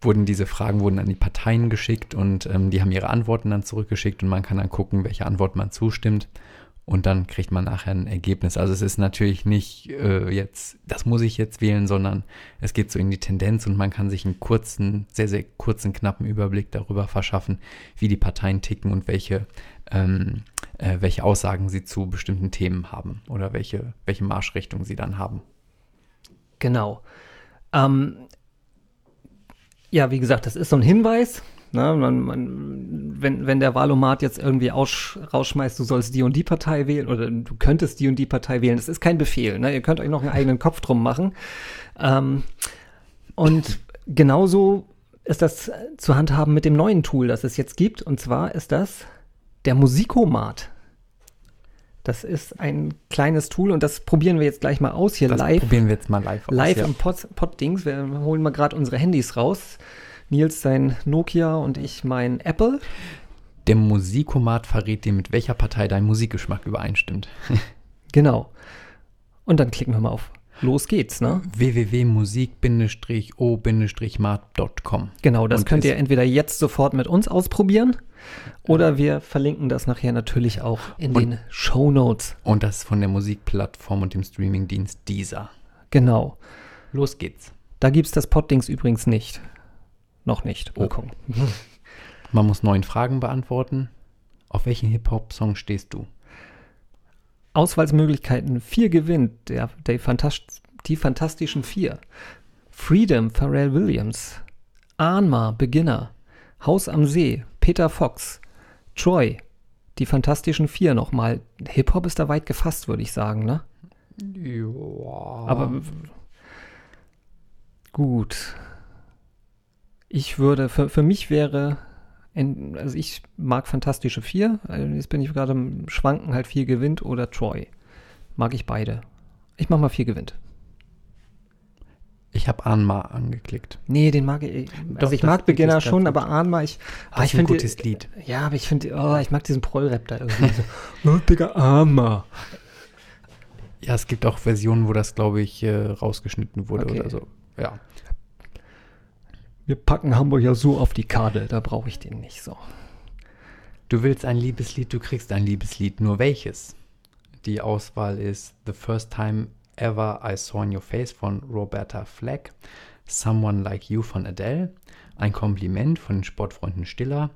wurden diese Fragen wurden an die Parteien geschickt und ähm, die haben ihre Antworten dann zurückgeschickt und man kann dann gucken, welche Antwort man zustimmt. Und dann kriegt man nachher ein Ergebnis. Also es ist natürlich nicht äh, jetzt, das muss ich jetzt wählen, sondern es geht so in die Tendenz und man kann sich einen kurzen, sehr, sehr kurzen, knappen Überblick darüber verschaffen, wie die Parteien ticken und welche, ähm, äh, welche Aussagen sie zu bestimmten Themen haben oder welche, welche Marschrichtung sie dann haben. Genau. Ähm, ja, wie gesagt, das ist so ein Hinweis. Ne? Man, man, wenn, wenn der Wahlomat jetzt irgendwie aussch, rausschmeißt, du sollst die und die Partei wählen oder du könntest die und die Partei wählen, das ist kein Befehl. Ne? Ihr könnt euch noch einen eigenen Kopf drum machen. Ähm, und genauso ist das zu handhaben mit dem neuen Tool, das es jetzt gibt. Und zwar ist das der Musikomat. Das ist ein kleines Tool und das probieren wir jetzt gleich mal aus hier Das live. probieren wir jetzt mal live aus. Live ja. im Pod- Pod-Dings. Wir holen mal gerade unsere Handys raus. Nils sein Nokia und ich mein Apple. Der Musikomat verrät dir, mit welcher Partei dein Musikgeschmack übereinstimmt. Genau. Und dann klicken wir mal auf Los geht's, ne? www.musik-o-mat.com Genau, das Und könnt ihr entweder jetzt sofort mit uns ausprobieren oder wir verlinken das nachher natürlich auch in Und- den Show Notes. Und das von der Musikplattform und dem Streamingdienst Deezer. Genau. Los geht's. Da gibt's das Poddings übrigens nicht. Noch nicht. Mal Oh. gucken. Man muss neun Fragen beantworten. Auf welchen Hip-Hop-Song stehst du? Auswahlmöglichkeiten 4 gewinnt der, der Fantast die Fantastischen Vier. Freedom, Pharrell Williams. Anma, Beginner. Haus am See, Peter Fox. Troy, die Fantastischen Vier nochmal. Hip-Hop ist da weit gefasst, würde ich sagen, ne? Ja. Aber gut. Ich würde, für, für mich wäre, in, also ich mag Fantastische Vier. Also Jetzt bin ich gerade im Schwanken, halt vier gewinnt oder Troy. Mag ich beide. Ich mach mal vier gewinnt. ich habe Anma angeklickt. Nee, den mag ich. Doch, Also ich mag Lied Beginner schon, gut. aber Ahnma, ich. ah, Das ich ist ein finde- gutes Lied. Ja, aber ich finde, oh, ich mag diesen Proll-Rap da irgendwie. so, oh, Digga, Ahnma. Ja, es gibt auch Versionen, wo das, glaube ich, äh, rausgeschnitten wurde Okay. oder so. Ja. Wir packen Hamburg ja so auf die Karte, da brauche ich den nicht so. Du willst ein Liebeslied, du kriegst ein Liebeslied. Nur welches? Die Auswahl ist The First Time Ever I Saw in Your Face von Roberta Fleck, Someone Like You von Adele, Ein Kompliment von den Sportfreunden Stiller,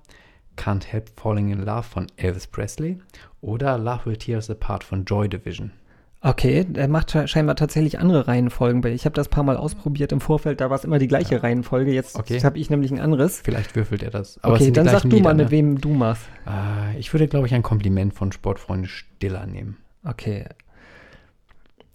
Can't Help Falling in Love von Elvis Presley oder Love Will Tear Us Apart von Joy Division. Okay, er macht sche- scheinbar tatsächlich andere Reihenfolgen. Ich habe das paar Mal ausprobiert im Vorfeld, da war es immer die gleiche Reihenfolge. Jetzt Okay. habe ich nämlich ein anderes. Vielleicht würfelt er das. Aber okay, dann sag du mal, Lieder, mit ne? wem du machst. Äh, ich würde, glaube ich, ein Kompliment von Sportfreunde Stiller nehmen. Okay.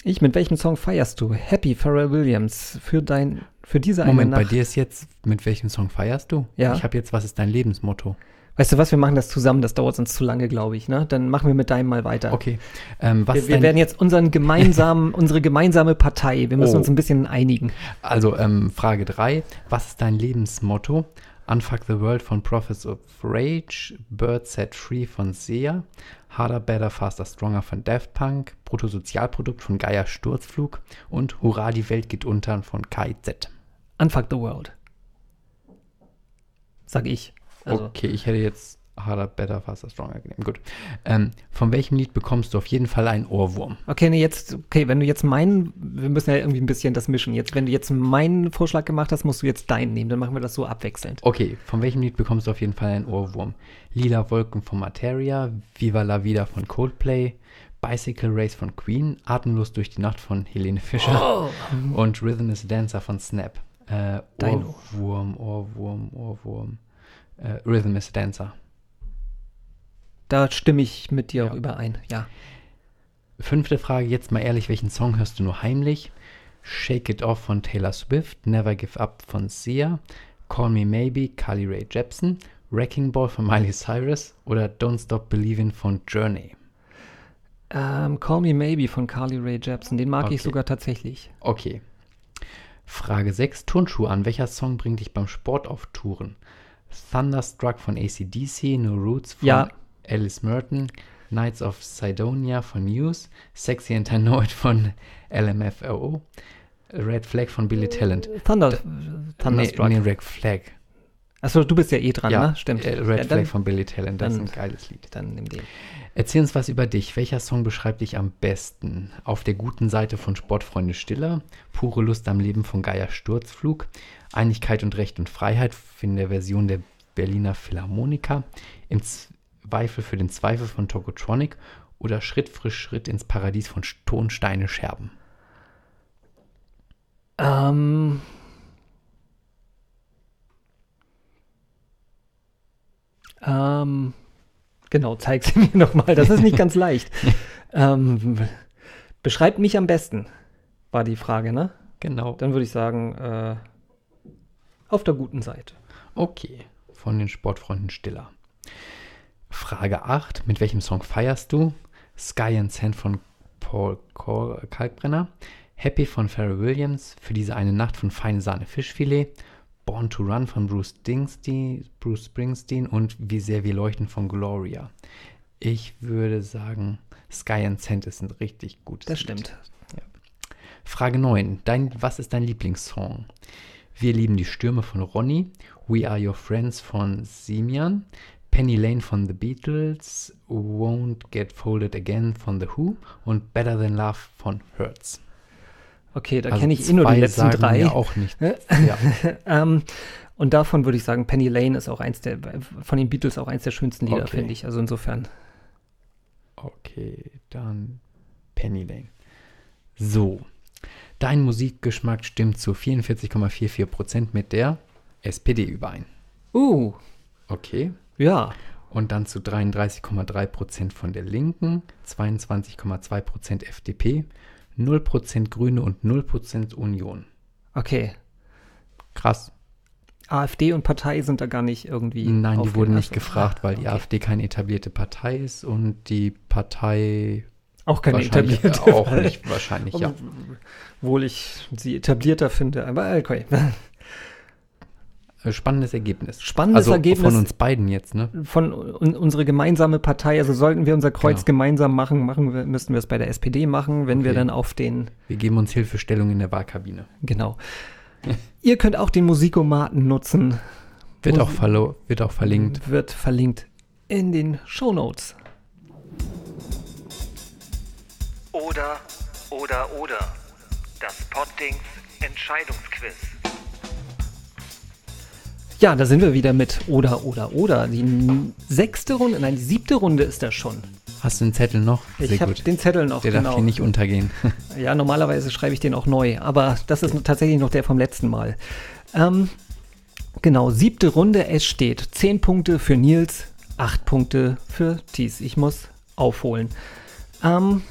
Ich, mit welchem Song feierst du? Happy Pharrell Williams für dein, für diese Moment, eine bei Nacht. dir ist jetzt, mit welchem Song feierst du? Ja. Ich habe jetzt, was ist dein Lebensmotto? Weißt du was, wir machen das zusammen, das dauert sonst zu lange, glaube ich, ne? Dann machen wir mit deinem mal weiter. Okay. Ähm, was Wir, wir werden jetzt unseren gemeinsamen, unsere gemeinsame Partei, wir müssen Oh. uns ein bisschen einigen. also ähm, Frage 3. Was ist dein Lebensmotto? Unfuck the World von Prophets of Rage, Bird Set Free von Sia, Harder, Better, Faster, Stronger von Daft Punk, Bruttosozialprodukt von Geier Sturzflug und Hurra, die Welt geht unter von KIZ. Unfuck the world. Sag ich. Also, Okay, ich hätte jetzt Harder, Better, Faster, Stronger genommen. Gut. Ähm, von welchem Lied bekommst du auf jeden Fall einen Ohrwurm? Okay, nee, jetzt, okay, wenn du jetzt meinen, wir müssen ja irgendwie ein bisschen das mischen. Jetzt, wenn du jetzt meinen Vorschlag gemacht hast, musst du jetzt deinen nehmen. Dann machen wir das so abwechselnd. Okay, von welchem Lied bekommst du auf jeden Fall einen Ohrwurm? Lila Wolken von Materia, Viva la Vida von Coldplay, Bicycle Race von Queen, Atemlos durch die Nacht von Helene Fischer Oh. und Rhythm is a Dancer von Snap. Äh, Dein Ohrwurm, Ohrwurm, Ohrwurm. Äh, Rhythm is a Dancer. Da stimme ich mit dir Ja. auch überein. Ja. Fünfte Frage, jetzt mal ehrlich, welchen Song hörst du nur heimlich? Shake It Off von Taylor Swift, Never Give Up von Sia, Call Me Maybe, Carly Rae Jepsen, Wrecking Ball von Miley Cyrus oder Don't Stop Believing von Journey? Ähm, Call Me Maybe von Carly Rae Jepsen. Den mag ich Okay. sogar tatsächlich. Okay. Frage 6, Turnschuhe an. Welcher Song bringt dich beim Sport auf Touren? Thunderstruck von ACDC, No Roots von Ja. Alice Merton, Knights of Sidonia von Muse, Sexy and It von LMFAO, Red Flag von Billy Talent. Thunder, Thunderstruck. Nee, nee, Red Flag. Achso, du bist ja eh dran, ja, ne? Stimmt. Äh, Red ja, Flag von Billy Talent, das dann- ist ein geiles Lied. dann nimm den. Erzähl uns was über dich. Welcher Song beschreibt dich am besten? Auf der guten Seite von Sportfreunde Stiller, Pure Lust am Leben von Geier Sturzflug, Einigkeit und Recht und Freiheit in der Version der Berliner Philharmoniker, im Zweifel für den Zweifel von Tokotronic oder Schritt für Schritt ins Paradies von Tonsteine Scherben. Ähm. Ähm. Genau, zeig sie mir nochmal. Das ist nicht ganz leicht. ähm, beschreibt mich am besten, war die Frage, ne? Genau. Dann würde ich sagen, äh, auf der guten Seite. Okay, von den Sportfreunden Stiller. Frage 8. Mit welchem Song feierst du? Sky and Sand von Paul Kalkbrenner. Happy von Pharrell Williams. Für diese eine Nacht von Feine Sahne Fischfilet. Born to Run von Bruce, Dingstein, Bruce Springsteen und Wie sehr wir leuchten von Gloria. Ich würde sagen, Sky and Sand ist ein richtig gutes Das stimmt. Frage 9. Dein, was ist dein Lieblingssong? Wir lieben die Stürme von Ronny, We Are Your Friends von Simian, Penny Lane von The Beatles, Won't Get Folded Again von The Who und Better Than Love von Hertz. Okay, da Also kenne ich eh nur die letzten drei. mir auch nicht. ja. ähm, und davon würde ich sagen, Penny Lane ist auch eins der, von den Beatles auch eins der schönsten Lieder, Okay. finde ich. Also insofern. Okay, dann Penny Lane. So, dein Musikgeschmack stimmt zu 44,44% mit der SPD überein. Uh, Okay, ja. und dann zu 33,3% von der Linken, 22,2% FDP, 0% Grüne und 0% Union. Okay. Krass. AfD und Partei sind da gar nicht irgendwie. Nein, die wurden nicht gefragt, weil die okay. AfD keine etablierte Partei ist und die Partei Auch keine etablierte. auch nicht wahrscheinlich, ja. Obwohl ich sie etablierter finde. Aber okay. Äh, Spannendes Ergebnis. Spannendes also Ergebnis. von uns beiden jetzt, ne? Von un unsere gemeinsame Partei, also sollten wir unser Kreuz Genau. gemeinsam machen, machen wir, müssten wir es bei der SPD machen, wenn wir Okay. dann auf den Wir geben uns Hilfestellung in der Wahlkabine. Genau. Ihr könnt auch den Musikomaten nutzen. Wird Wo- auch, wird auch verlinkt. Wird verlinkt in den Shownotes. Oder, oder, oder. Das Poddings Entscheidungsquiz. Ja, da sind wir wieder mit Oder, Oder, Oder. Die sechste Runde, nein, die siebte Runde ist das schon. Hast du den Zettel noch? ich habe den Zettel noch, Der darf genau. hier nicht untergehen. Ja, normalerweise schreibe ich den auch neu, aber das ist tatsächlich noch der vom letzten Mal. Ähm, genau, siebte Runde. Es steht 10 Punkte für Nils, 8 Punkte für Thies. Ich muss aufholen. Ähm,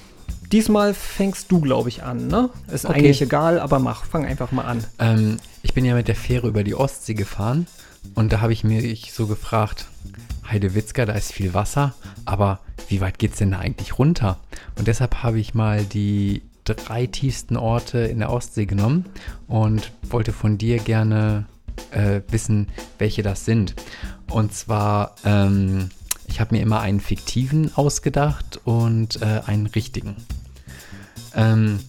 diesmal fängst du, glaube ich, an, ne? Ist Okay. eigentlich egal, aber mach, fang einfach mal an. Ähm, ich bin ja mit der Fähre über die Ostsee gefahren und da habe ich mir ich so gefragt, Heidewitzka, da ist viel Wasser, aber wie weit geht es denn da eigentlich runter? Und deshalb habe ich mal die drei tiefsten Orte in der Ostsee genommen und wollte von dir gerne äh, wissen, welche das sind. Und zwar, ähm, ich habe mir immer einen fiktiven ausgedacht und äh, einen richtigen. Ähm,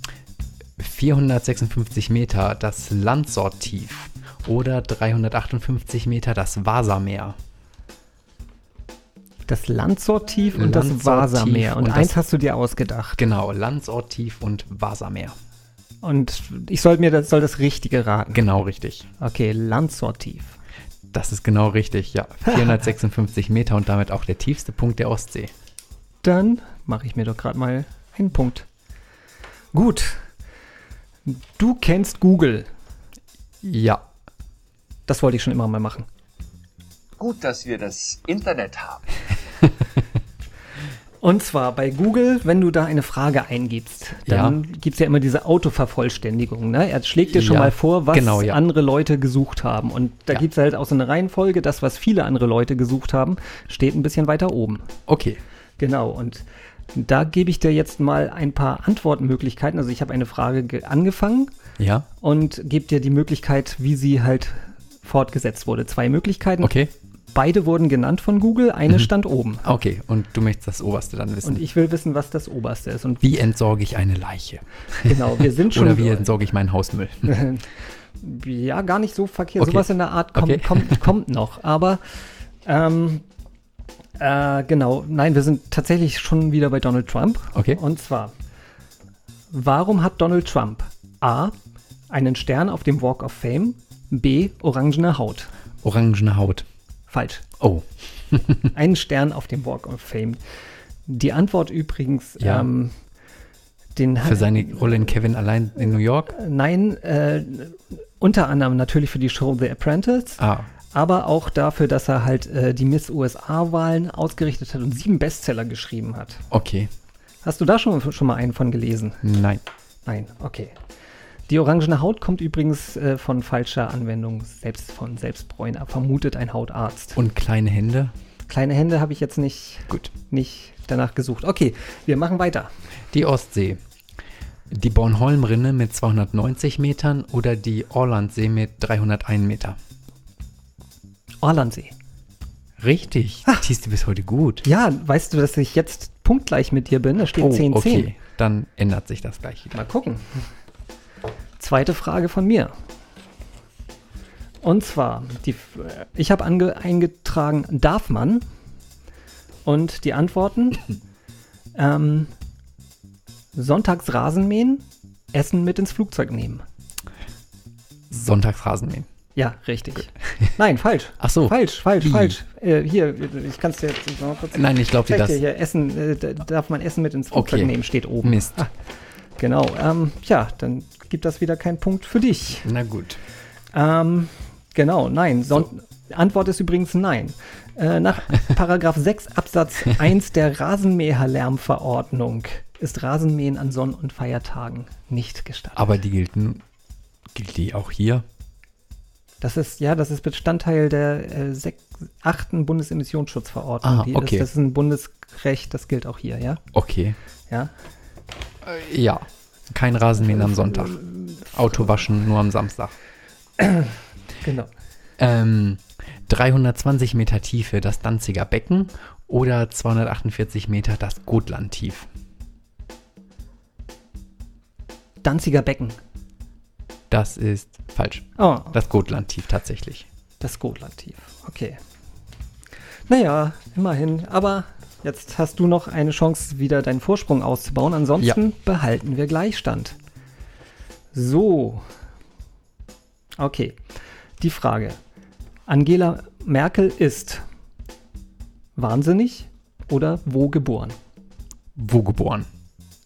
456 Meter das Landsorttief oder 358 Meter das Vasameer. Das Landsorttief und das Landsorttief Vasameer. Und, und eins das- hast du dir ausgedacht. Genau, Landsorttief und Vasameer. Und ich soll mir das, soll das Richtige raten. Genau richtig. Okay, Landsorttief. Das ist genau richtig, ja. 456 Meter und damit auch der tiefste Punkt der Ostsee. Dann mache ich mir doch gerade mal einen Punkt. Gut. Du kennst Google. Ja. Das wollte ich schon immer mal machen. Gut, dass wir das Internet haben. Und zwar bei Google, wenn du da eine Frage eingibst, dann Ja. gibt's ja immer diese Autovervollständigung. Ne? Er schlägt dir schon Ja, mal vor, was genau, ja. andere Leute gesucht haben. Und da Ja. gibt's halt auch so eine Reihenfolge. Das, was viele andere Leute gesucht haben, steht ein bisschen weiter oben. Okay. Genau, und da gebe ich dir jetzt mal ein paar Antwortmöglichkeiten. Also ich habe eine Frage ge- angefangen Ja. und gebe dir die Möglichkeit, wie sie halt fortgesetzt wurde. Zwei Möglichkeiten. Okay. Beide wurden genannt von Google, eine Mhm. stand oben. Okay. Und du möchtest das Oberste dann wissen. Und ich will wissen, was das oberste ist. Und wie entsorge ich eine Leiche? genau, wir sind schon. Oder wie entsorge ich meinen Hausmüll? ja, gar nicht so verkehrt. Okay. Sowas in der Art kommt, Okay. kommt, kommt noch. Aber ähm, äh, genau, nein, wir sind tatsächlich schon wieder bei Donald Trump. Okay. Und zwar, warum hat Donald Trump A. einen Stern auf dem Walk of Fame, B. orangene Haut? Orangene Haut. Falsch. Oh. einen Stern auf dem Walk of Fame. Die Antwort übrigens, Ja. ähm, den Für seine Rolle in Kevin allein in New York? Nein, äh, unter anderem natürlich für die Show The Apprentice, Ah. aber auch dafür, dass er halt äh, die Miss USA-Wahlen ausgerichtet hat und sieben Bestseller geschrieben hat. Okay. Hast du da schon, schon mal einen von gelesen? Nein. Nein, okay. Die orangene Haut kommt übrigens äh, von falscher Anwendung, selbst von Selbstbräuner, vermutet ein Hautarzt. Und kleine Hände? Kleine Hände habe ich jetzt nicht, Gut. nicht danach gesucht. Okay, wir machen weiter. Die Ostsee. Die Bornholm-Rinne mit 290 Metern oder die Orlandsee mit 301 Meter? Orlandsee. Richtig. Tiest du bis heute gut. Ja, weißt du, dass ich jetzt punktgleich mit dir bin? Da steht 10-10. Oh, okay. Dann ändert sich das gleich wieder. Mal gucken. Zweite Frage von mir. Und zwar, die, ich habe ange- eingetragen, darf man? Und die Antworten, ähm, sonntags Rasen mähen, Essen mit ins Flugzeug nehmen. Sonntagsrasen mähen. Ja, richtig. Nein, falsch. Ach so. Falsch, falsch, Wie? falsch. Äh, hier, ich kann es dir jetzt noch kurz Nein, ich glaube dir das. dir hier, Essen, äh, da- darf man Essen mit ins Flugzeug Okay. nehmen, steht oben. Mist. Ah, genau, ähm, ja, dann gibt das wieder keinen Punkt für dich. Na gut. Ähm, genau, nein. Son Antwort ist übrigens nein. Äh, nach Paragraph 6 Absatz 1 der Rasenmäherlärmverordnung ist Rasenmähen an Sonn- und Feiertagen nicht gestattet. Aber die gilt, nun- gilt die auch hier? Das ist, ja, das ist Bestandteil der äh, sech- achten Bundesemissionsschutzverordnung. Ah, okay. Das, das ist ein Bundesrecht, das gilt auch hier, ja? Okay. Ja. Äh, ja. Kein Rasenmähen am Sonntag. Auto waschen nur am Samstag. Genau. Ähm, 320 Meter Tiefe das Danziger Becken oder 248 Meter das Gotlandtief? Danziger Becken. Das ist falsch. Oh, Das Gotlandtief tatsächlich. das Gotland-Tief. Okay. Naja, immerhin. Aber jetzt hast du noch eine Chance, wieder deinen Vorsprung auszubauen. Ansonsten behalten wir Gleichstand. So. Okay. Die Frage. Angela Merkel ist wahnsinnig oder wo geboren? Wo geboren?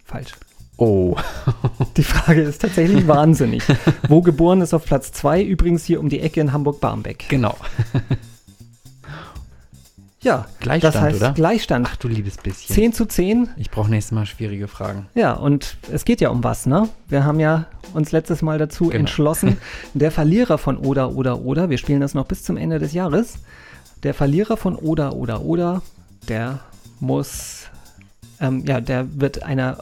Falsch. Oh. Die Frage ist tatsächlich wahnsinnig. Wo geboren ist auf Platz 2, übrigens hier um die Ecke in Hamburg-Barmbek. Genau. Ja, Gleichstand, das heißt oder? Gleichstand. Ach du liebes bisschen. 10 zu 10. Ich brauche nächstes Mal schwierige Fragen. Ja, und es geht ja um was, ne? Wir haben ja uns letztes Mal dazu Genau. entschlossen, der Verlierer von Oder, Oder, Oder, wir spielen das noch bis zum Ende des Jahres, der Verlierer von Oder, Oder, Oder, der muss, ähm, ja, der wird einer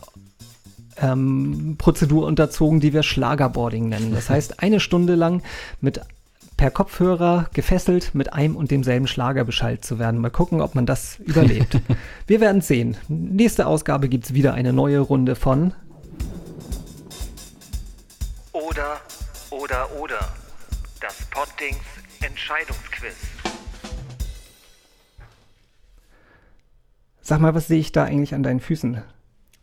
ähm, Prozedur unterzogen, die wir Schlagerboarding nennen. Das heißt, eine Stunde lang mit per Kopfhörer gefesselt mit einem und demselben Schlager beschallt zu werden. Mal gucken, ob man das überlebt. Wir werden sehen. Nächste Ausgabe gibt es wieder eine neue Runde von Oder, oder, oder. Das Poddings Entscheidungsquiz. Sag mal, was sehe ich da eigentlich an deinen Füßen?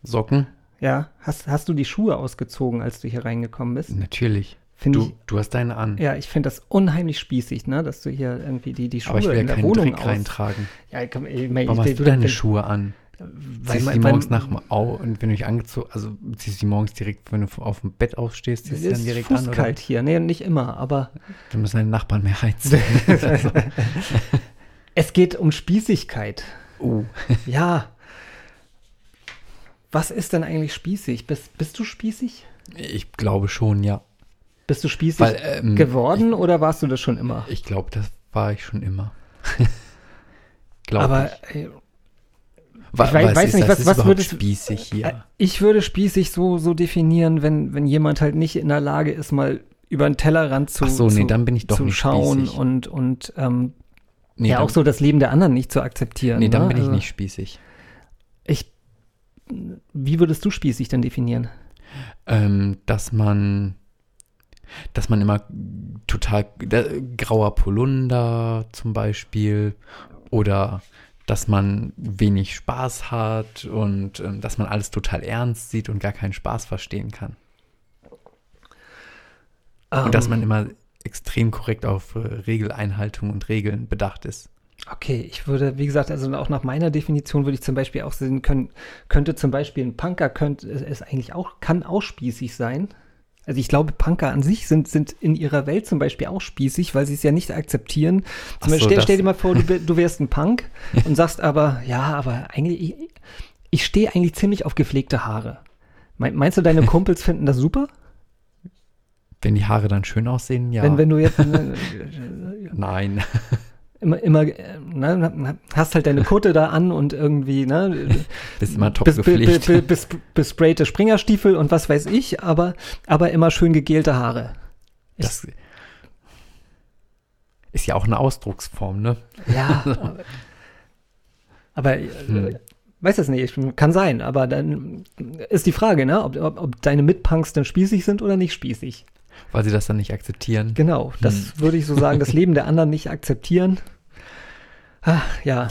Socken? Ja, hast, hast du die Schuhe ausgezogen, als du hier reingekommen bist? Natürlich. Du, ich, du hast deine an. ja, ich finde das unheimlich spießig, ne, dass du hier irgendwie die, die Schuhe aber ich will ja in der keinen Wohnung Dreck aus. reintragen. Ja, komm, ey, mei, Warum ich, hast du deine Schuhe an? Weil Ziehst die morgens nach dem Au und wenn du dich angezogen, also ziehst du die morgens direkt, wenn du auf dem Bett aufstehst, ziehst du dann ist direkt an, oder? fußkalt hier. Nee, nicht immer, aber Dann müssen deine Nachbarn mehr heizen. es geht um Spießigkeit. uh. Ja. Was ist denn eigentlich spießig? Bist, bist du spießig? Ich glaube schon, ja. Bist du spießig Weil, ähm, geworden oder warst du das schon immer? Ich glaube, das war ich schon immer. glaube Aber ich. äh, Wa- ich wei- was weiß ist, nicht, das was- was würdest- spießig hier? Äh, Ich würde spießig so, so definieren, wenn, wenn jemand halt nicht in der Lage ist, mal über den Tellerrand zu, Ach so, nee, zu, dann bin ich doch zu nicht schauen spießig. und, und ähm, nee, ja dann, auch so das Leben der anderen nicht zu akzeptieren. nee, dann ne? bin ich Also, nicht spießig. Ich, wie würdest du spießig denn definieren? Ähm, dass man, dass man immer total da, grauer Polunder zum Beispiel oder dass man wenig Spaß hat und ähm, dass man alles total ernst sieht und gar keinen Spaß verstehen kann. Und dass Ähm, man immer extrem korrekt auf äh, Regeleinhaltung und Regeln bedacht ist. Okay, ich würde, wie gesagt, also auch nach meiner Definition würde ich zum Beispiel auch sehen können, könnte zum Beispiel ein Punker könnte es eigentlich auch, kann auch spießig sein. Also ich glaube, Punker an sich sind, sind in ihrer Welt zum Beispiel auch spießig, weil sie es ja nicht akzeptieren. Zum Beispiel, so, stell, stell dir mal vor, du, du wärst ein Punk und sagst aber, ja, aber eigentlich, ich, ich stehe eigentlich ziemlich auf gepflegte Haare. Mein- Meinst du, deine Kumpels finden das super? Wenn die Haare dann schön aussehen, ja. Wenn, wenn du jetzt äh, Nein. Immer, immer äh, ne, hast halt deine Kutte da an und irgendwie, ne, Bist immer top bis, gepflegt. bis, bis, besprayte Springerstiefel und was weiß ich, aber, aber immer schön gegelte Haare. Ich- Das ist ja auch eine Ausdrucksform, ne? Ja. aber- aber äh, Hm. weiß das nicht, kann sein, aber dann ist die Frage, ne, ob, ob, ob deine Mitpunks dann spießig sind oder nicht spießig. Weil sie das dann nicht akzeptieren. Genau, das Hm. würde ich so sagen, das Leben der anderen nicht akzeptieren. Ach, ja.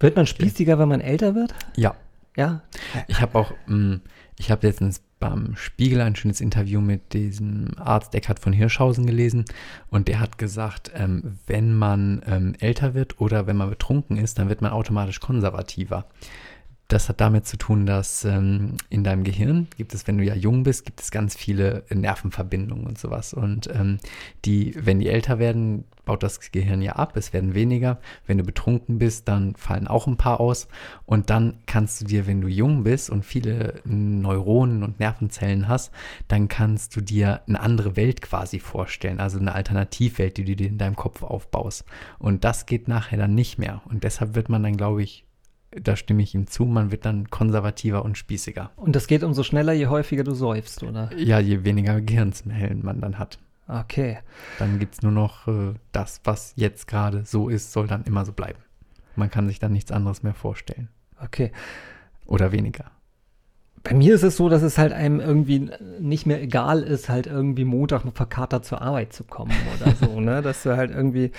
Wird man spießiger, wenn man älter wird? Ja. Ja. Ich habe auch, mh, ich habe letztens beim Spiegel ein schönes Interview mit diesem Arzt Eckhard von Hirschhausen gelesen und der hat gesagt, ähm, wenn man ähm, älter wird oder wenn man betrunken ist, dann wird man automatisch konservativer. Das hat damit zu tun, dass ähm, in deinem Gehirn gibt es, wenn du ja jung bist, gibt es ganz viele Nervenverbindungen und sowas. Und ähm, die, wenn die älter werden, baut das Gehirn ja ab, es werden weniger. Wenn du betrunken bist, dann fallen auch ein paar aus. Und dann kannst du dir, wenn du jung bist und viele Neuronen und Nervenzellen hast, dann kannst du dir eine andere Welt quasi vorstellen, also eine Alternativwelt, die du dir in deinem Kopf aufbaust. Und das geht nachher dann nicht mehr. Und deshalb wird man dann, glaube ich, da stimme ich ihm zu, man wird dann konservativer und spießiger. Und das geht umso schneller, je häufiger du säufst, oder? Ja, je weniger Gehirnzellen man dann hat. Okay. Dann gibt es nur noch äh, das, was jetzt gerade so ist, soll dann immer so bleiben. Man kann sich dann nichts anderes mehr vorstellen. Okay. Oder weniger. Bei mir ist es so, dass es halt einem irgendwie nicht mehr egal ist, halt irgendwie Montag verkatert zur Arbeit zu kommen oder so, ne? Dass du halt irgendwie,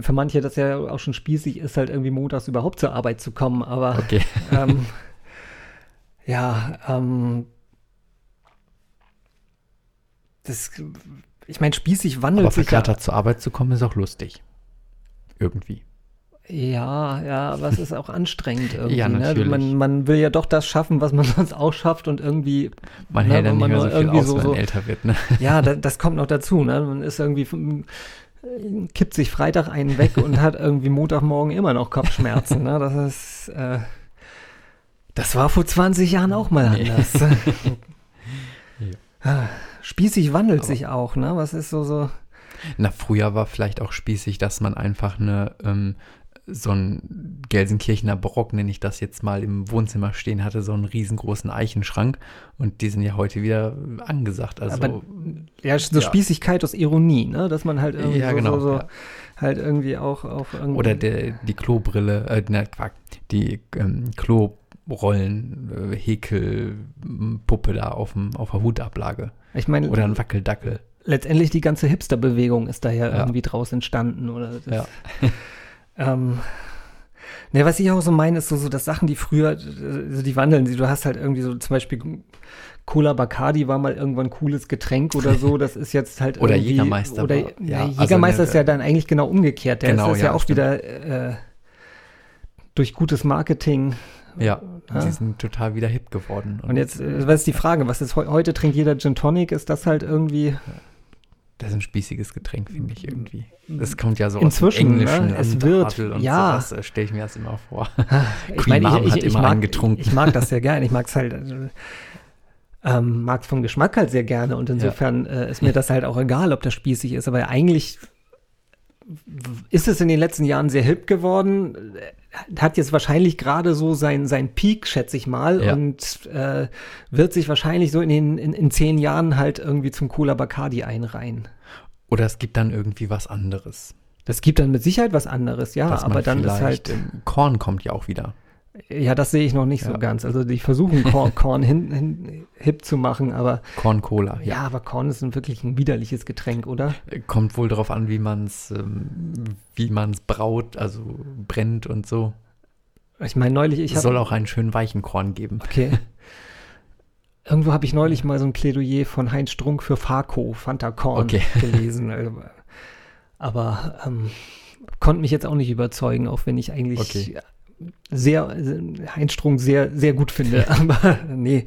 für manche das ja auch schon spießig ist, halt irgendwie montags überhaupt zur Arbeit zu kommen, aber Okay. ähm, ja, ähm, das, ich meine, spießig wandelt Aber sich ja. zur Arbeit zu kommen, ist auch lustig. Irgendwie. Ja, ja, aber es ist auch anstrengend irgendwie. Ja, Ne? natürlich. Man, man will ja doch das schaffen, was man sonst auch schafft und irgendwie Man Ne, hält dann nicht man mehr so viel irgendwie aus, so- wenn man älter wird. Ne? Ja, da, das kommt noch dazu. Ne? Man ist irgendwie, kippt sich Freitag einen weg und hat irgendwie Montagmorgen immer noch Kopfschmerzen. Ne? Das ist, äh, das war vor 20 Jahren auch mal anders. Ah, Spießig wandelt sich auch, ne? Was ist so, so. Na, früher war vielleicht auch spießig, dass man einfach eine, ähm, so ein Gelsenkirchener Barock, nenne ich das jetzt mal, im Wohnzimmer stehen hatte, so einen riesengroßen Eichenschrank. Und die sind ja heute wieder angesagt. Also, Aber ja, so ja. Spießigkeit aus Ironie, ne? Dass man halt irgendwie Ja, so, genau, so, so ja. halt irgendwie auch auf irgendwie. Oder der, die Klobrille, äh, ne, Quack, die ähm, Klorollen, äh, Häkelpuppe da auf, dem, auf der Hutablage. ich meine, Oder ein Wackeldackel. letztendlich die ganze Hipster-Bewegung ist da ja, Ja. irgendwie draus entstanden. Oder das, Ja. Ähm, ne, was ich auch so meine, ist so, so, dass Sachen, die früher, äh, die wandeln. Du hast halt irgendwie so zum Beispiel Cola Bacardi war mal irgendwann ein cooles Getränk oder so. Das ist jetzt halt Oder irgendwie, Jägermeister Oder war- ja, ja, also Jägermeister ne, ist ja dann eigentlich genau umgekehrt. Der Genau, ist, ist ja, ja, auch stimmt. wieder äh, durch gutes Marketing Ja, Ja. sie sind total wieder hip geworden. Und jetzt, äh, was ist die Frage? Was ist heu- heute trinkt jeder Gin Tonic? Ist das halt irgendwie Das ist ein spießiges Getränk, finde ich irgendwie. Das kommt ja so Inzwischen, aus dem Englischen. ne? Es und wird, Adel und ja. sowas, äh, stelle ich mir das immer vor. Ich Queen meine, Mom hat immer mag, einen getrunken. Ich mag das sehr gerne. Ich mag es halt, äh, ähm, mag es vom Geschmack halt sehr gerne. Und insofern äh, ist mir das halt auch egal, ob das spießig ist. Aber eigentlich ist es in den letzten Jahren sehr hip geworden. Hat jetzt wahrscheinlich gerade so sein, sein Peak, schätze ich mal. Ja. Und äh, wird sich wahrscheinlich so in, den, in, in zehn Jahren halt irgendwie zum Cola Bacardi einreihen. Oder es gibt dann irgendwie was anderes. Das gibt dann mit Sicherheit was anderes, ja. Aber dann ist halt. Korn kommt ja auch wieder. Ja, das sehe ich noch nicht so Ja. ganz. Also die versuchen Korn, Korn hin, hin, hip zu machen, aber Korn Cola, ja. aber Korn ist ein wirklich ein widerliches Getränk, oder? Kommt wohl darauf an, wie man es ähm, wie man's braut, also brennt und so. Ich meine, neulich, ich habe soll auch einen schönen weichen Korn geben. okay. Irgendwo habe ich neulich mal so ein Plädoyer von Heinz Strunk für Farco, Fanta Korn Okay. gelesen. Also, Aber ähm, konnte mich jetzt auch nicht überzeugen, auch wenn ich eigentlich Okay. Sehr Heinz Strunk sehr, sehr gut finde. Aber nee.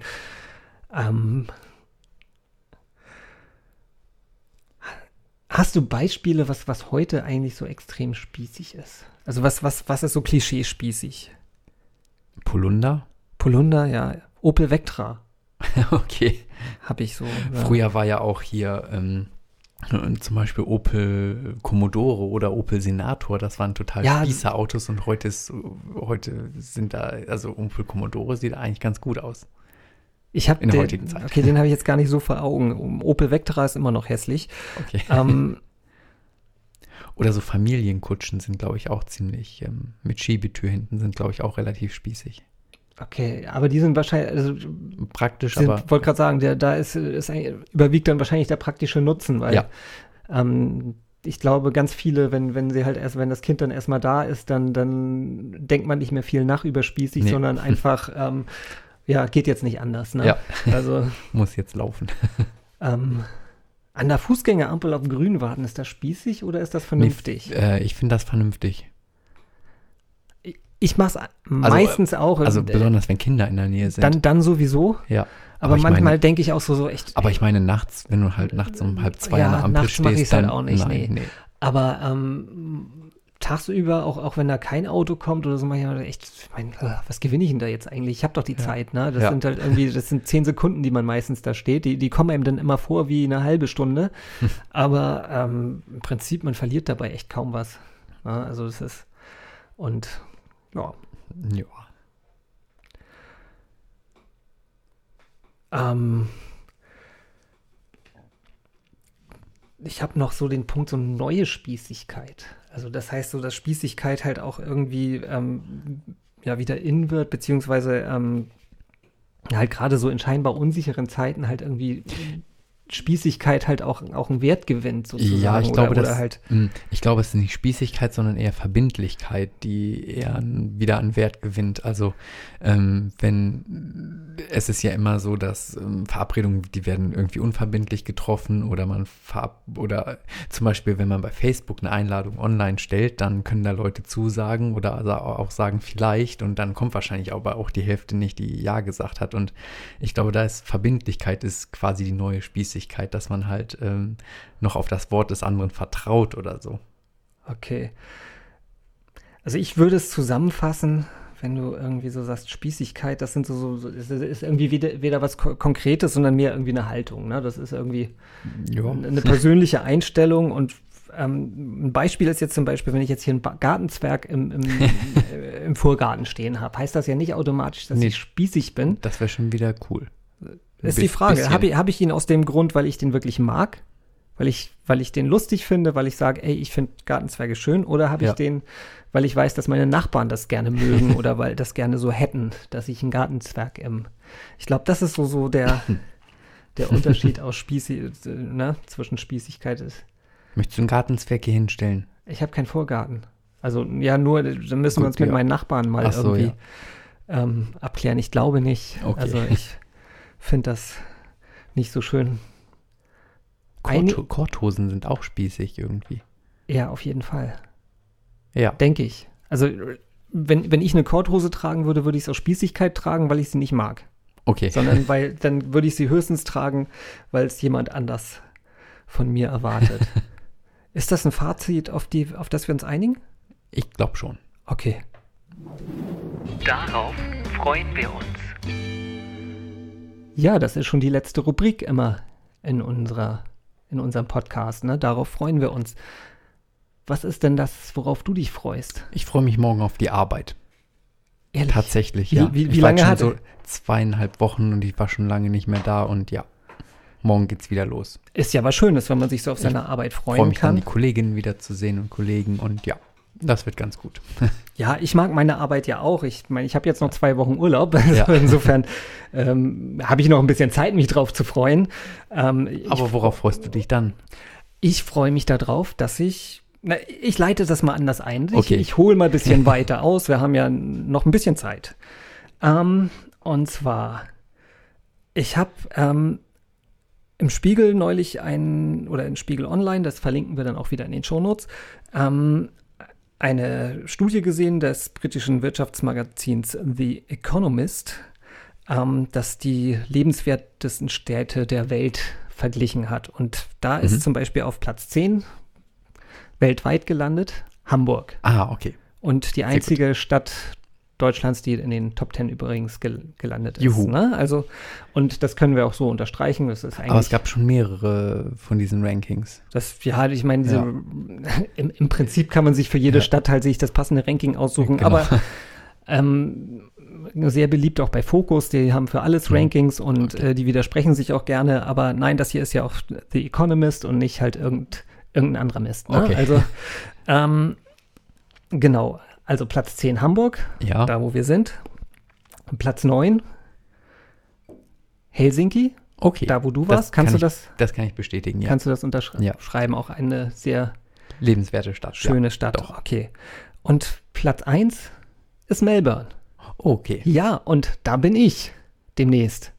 Ähm, hast du Beispiele, was, was heute eigentlich so extrem spießig ist? Also was, was, was ist so klischee-spießig? Polunder? Polunder, ja. Opel Vectra okay. habe ich so. Ja. Früher war ja auch hier ähm, zum Beispiel Opel Commodore oder Opel Senator, das waren total Ja, spießer Autos und heute, ist, heute sind da, also Opel Commodore sieht eigentlich ganz gut aus. Ich habe in der den, heutigen Zeit. Okay, den habe ich jetzt gar nicht so vor Augen. Opel Vectra ist immer noch hässlich. Okay. ähm, Oder so Familienkutschen sind, glaube ich, auch ziemlich, ähm, mit Schiebetür hinten sind, glaube ich, auch relativ spießig. Okay, aber die sind wahrscheinlich, also Praktisch, sind, aber wollte gerade sagen, der, da ist, ist überwiegt dann wahrscheinlich der praktische Nutzen, weil Ja. ähm, ich glaube, ganz viele, wenn, wenn sie halt erst, wenn das Kind dann erstmal da ist, dann, dann denkt man nicht mehr viel nach über spießig, Nee. sondern einfach, ähm, ja, geht jetzt nicht anders. Ne? Ja. Also muss jetzt laufen. ähm, an der Fußgängerampel auf grün warten, ist das spießig oder ist das vernünftig? Äh, ich finde das vernünftig. Ich mache es meistens auch. Also besonders, wenn Kinder in der Nähe sind. dann, dann sowieso. ja. Aber, ich manchmal denke ich auch so, so echt. Aber ich meine nachts, wenn du halt nachts um halb zwei Ja, an der Ampel nachts stehst, ich's halt dann auch nicht, nein, nee. Aber ähm, tagsüber, auch, auch wenn da kein Auto kommt oder so, manchmal echt, ich meine, äh, was gewinne ich denn da jetzt eigentlich? Ich habe doch die Zeit, ne? Das Ja. sind halt irgendwie, das sind zehn Sekunden, die man meistens da steht. Die, die kommen einem dann immer vor wie eine halbe Stunde. Aber ähm, im Prinzip, man verliert dabei echt kaum was. Ne? Also das ist, und ja. Ja. Ähm, ich habe noch so den Punkt, so neue Spießigkeit. Also das heißt so, dass Spießigkeit halt auch irgendwie ähm, ja wieder in wird, beziehungsweise ähm, halt gerade so in scheinbar unsicheren Zeiten halt irgendwie Spießigkeit halt auch, auch einen Wert gewinnt sozusagen. Ja, ich glaube, oder, das, oder halt ich glaube, es ist nicht Spießigkeit, sondern eher Verbindlichkeit, die eher an, wieder an Wert gewinnt. Also ähm, wenn es ist ja immer so, dass ähm, Verabredungen, die werden irgendwie unverbindlich getroffen oder man verab oder zum Beispiel, wenn man bei Facebook eine Einladung online stellt, dann können da Leute zusagen oder also auch sagen vielleicht und dann kommt wahrscheinlich aber auch die Hälfte nicht, die ja gesagt hat. Und ich glaube, da ist Verbindlichkeit ist quasi die neue Spießigkeit, dass man halt ähm, noch auf das Wort des anderen vertraut oder so. Okay. Also ich würde es zusammenfassen, wenn du irgendwie so sagst, Spießigkeit, das sind so, so, so ist, irgendwie weder, weder was Ko Konkretes, sondern mehr irgendwie eine Haltung. Ne? Das ist irgendwie Ja. eine persönliche Einstellung und ähm, ein Beispiel ist jetzt zum Beispiel, wenn ich jetzt hier ein Ba- Gartenzwerg im, im, äh, im Vorgarten stehen habe, heißt das ja nicht automatisch, dass Nee. ich spießig bin. Das wäre schon wieder cool. Ist die Frage, habe ich, hab ich ihn aus dem Grund, weil ich den wirklich mag? Weil ich, weil ich den lustig finde, weil ich sage, ey, ich finde Gartenzwerge schön, oder habe ich Ja. den, weil ich weiß, dass meine Nachbarn das gerne mögen oder weil das gerne so hätten, dass ich einen Gartenzwerg im. Ich glaube, das ist so, so der, der Unterschied aus Spießig, äh, ne, zwischen Spießigkeit ist. Möchtest du einen Gartenzwerg hier hinstellen? Ich habe keinen Vorgarten. Also ja, nur, dann müssen wir Gut, uns mit ja. meinen Nachbarn mal so, irgendwie ähm, abklären. Ich glaube nicht. Okay. Also ich finde das nicht so schön. Kort Korthosen sind auch spießig irgendwie. Ja, auf jeden Fall. Ja. Denke ich. Also wenn, wenn ich eine Korthose tragen würde, würde ich es aus Spießigkeit tragen, weil ich sie nicht mag. Okay. Sondern weil dann würde ich sie höchstens tragen, weil es jemand anders von mir erwartet. Ist das ein Fazit, auf, die, auf das wir uns einigen? Ich glaube schon. Okay. Darauf freuen wir uns. Ja, das ist schon die letzte Rubrik immer in, unserer, in unserem Podcast. Ne? Darauf freuen wir uns. Was ist denn das, worauf du dich freust? Ich freue mich morgen auf die Arbeit. Ehrlich? Tatsächlich, Wie- ja. wie- wie ich war lange hat- schon so zweieinhalb Wochen und ich war schon lange nicht mehr da und ja, morgen geht's wieder los. Ist ja was Schönes, wenn man sich so auf seine Arbeit Ich freue freuen mich dann, kann. die Kolleginnen wiederzusehen und Kollegen und ja, das wird ganz gut. Ja, ich mag meine Arbeit ja auch. Ich meine, ich habe jetzt noch zwei Wochen Urlaub. Also Ja. Insofern ähm, habe ich noch ein bisschen Zeit, mich drauf zu freuen. Ähm, Aber worauf freust du dich dann? ich freue mich darauf, dass ich. Na, ich leite das mal anders ein. Ich, Okay. ich hole mal ein bisschen weiter aus. Wir haben ja noch ein bisschen Zeit. Ähm, und zwar, ich habe ähm, im Spiegel neulich ein, oder in Spiegel Online, das verlinken wir dann auch wieder in den Shownotes, ähm, eine Studie gesehen des britischen Wirtschaftsmagazins The Economist, ähm, das die lebenswertesten Städte der Welt verglichen hat. Und da ist zum Beispiel auf Platz 10 weltweit gelandet Hamburg. Ah, okay. Und die einzige Stadt Deutschlands, die in den Top 10 übrigens gel gelandet ist. Juhu. Ne? Also, und das können wir auch so unterstreichen. Das ist eigentlich. Aber es gab schon mehrere von diesen Rankings. Das, ja, ich meine, diese, Ja. im, im Prinzip kann man sich für jede Ja. Stadt halt sich das passende Ranking aussuchen, Genau. aber ähm, sehr beliebt auch bei Focus, die haben für alles. Rankings und äh, die widersprechen sich auch gerne, aber nein, das hier ist ja auch The Economist und nicht halt irgend, irgendein anderer Mist. Ne? Okay. Also, ähm, genau, also Platz 10 Hamburg, Ja. da wo wir sind. Platz 9 Helsinki, okay. da wo du warst. Kannst kann du ich, das, Das kann ich bestätigen, ja. kannst du das unterschreiben? Ja. Schreiben auch eine sehr Lebenswerte Stadt. Schöne ja. Stadt. Doch. Okay. Und Platz 1 ist Melbourne. Okay. Ja, und da bin ich demnächst.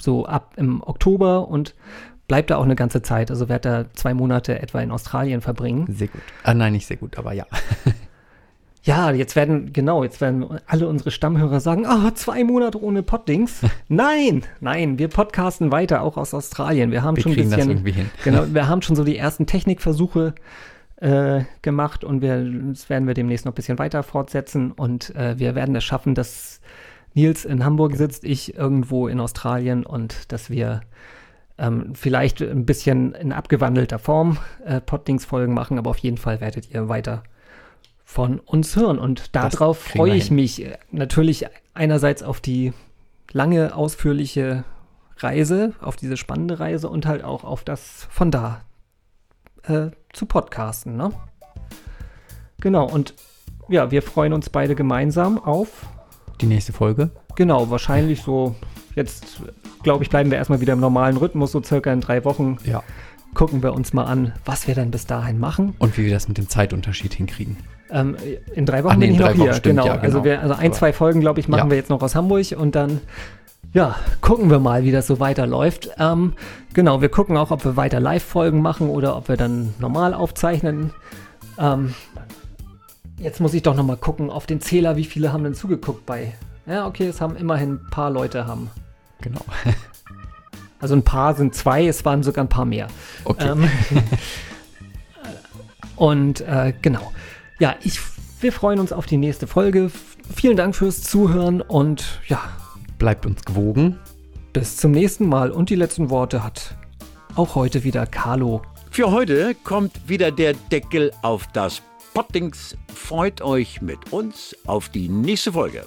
So ab im Oktober und bleib da auch eine ganze Zeit. Also werde da zwei Monate etwa in Australien verbringen. Sehr gut. Ah, nein, nicht sehr gut, aber ja. Ja, jetzt werden, genau, jetzt werden alle unsere Stammhörer sagen, ah, zwei Monate ohne Poddings. nein, nein, wir podcasten weiter, auch aus Australien. Wir haben Wir schon ein bisschen, genau, wir haben schon so die ersten Technikversuche äh, gemacht und wir, das werden wir demnächst noch ein bisschen weiter fortsetzen und äh, wir werden es schaffen, dass Nils in Hamburg sitzt, ich irgendwo in Australien und dass wir ähm, vielleicht ein bisschen in abgewandelter Form äh, Poddings-Folgen machen, aber auf jeden Fall werdet ihr weiter von uns hören. Und darauf freue ich hin. mich äh, natürlich einerseits auf die lange, ausführliche Reise, auf diese spannende Reise und halt auch auf das von da äh, zu podcasten. Ne? Genau, und ja, wir freuen uns beide gemeinsam auf, Die nächste Folge. genau, wahrscheinlich so, jetzt glaube ich, bleiben wir erstmal wieder im normalen Rhythmus, so circa in drei Wochen Ja. gucken wir uns mal an, was wir dann bis dahin machen. Und wie wir das mit dem Zeitunterschied hinkriegen. Ähm, in drei Wochen nee, bin ich noch hier. stimmt, genau. ja, Also, genau. wir, also ein, zwei Folgen, glaube ich, machen Ja. wir jetzt noch aus Hamburg und dann, ja, gucken wir mal, wie das so weiterläuft. Ähm, genau, wir gucken auch, ob wir weiter Live-Folgen machen oder ob wir dann normal aufzeichnen. Ähm, jetzt muss ich doch noch mal gucken auf den Zähler, wie viele haben denn zugeguckt bei. Ja, okay, es haben immerhin ein paar Leute haben. Genau. Also ein paar sind zwei, es waren sogar ein paar mehr. Okay. Ähm, und äh, genau. Ja, ich, wir freuen uns auf die nächste Folge. Vielen Dank fürs Zuhören und ja, Bleibt uns gewogen. bis zum nächsten Mal. Und die letzten Worte hat auch heute wieder Carlo. Für heute kommt wieder der Deckel auf das Pottings. Freut euch mit uns auf die nächste Folge.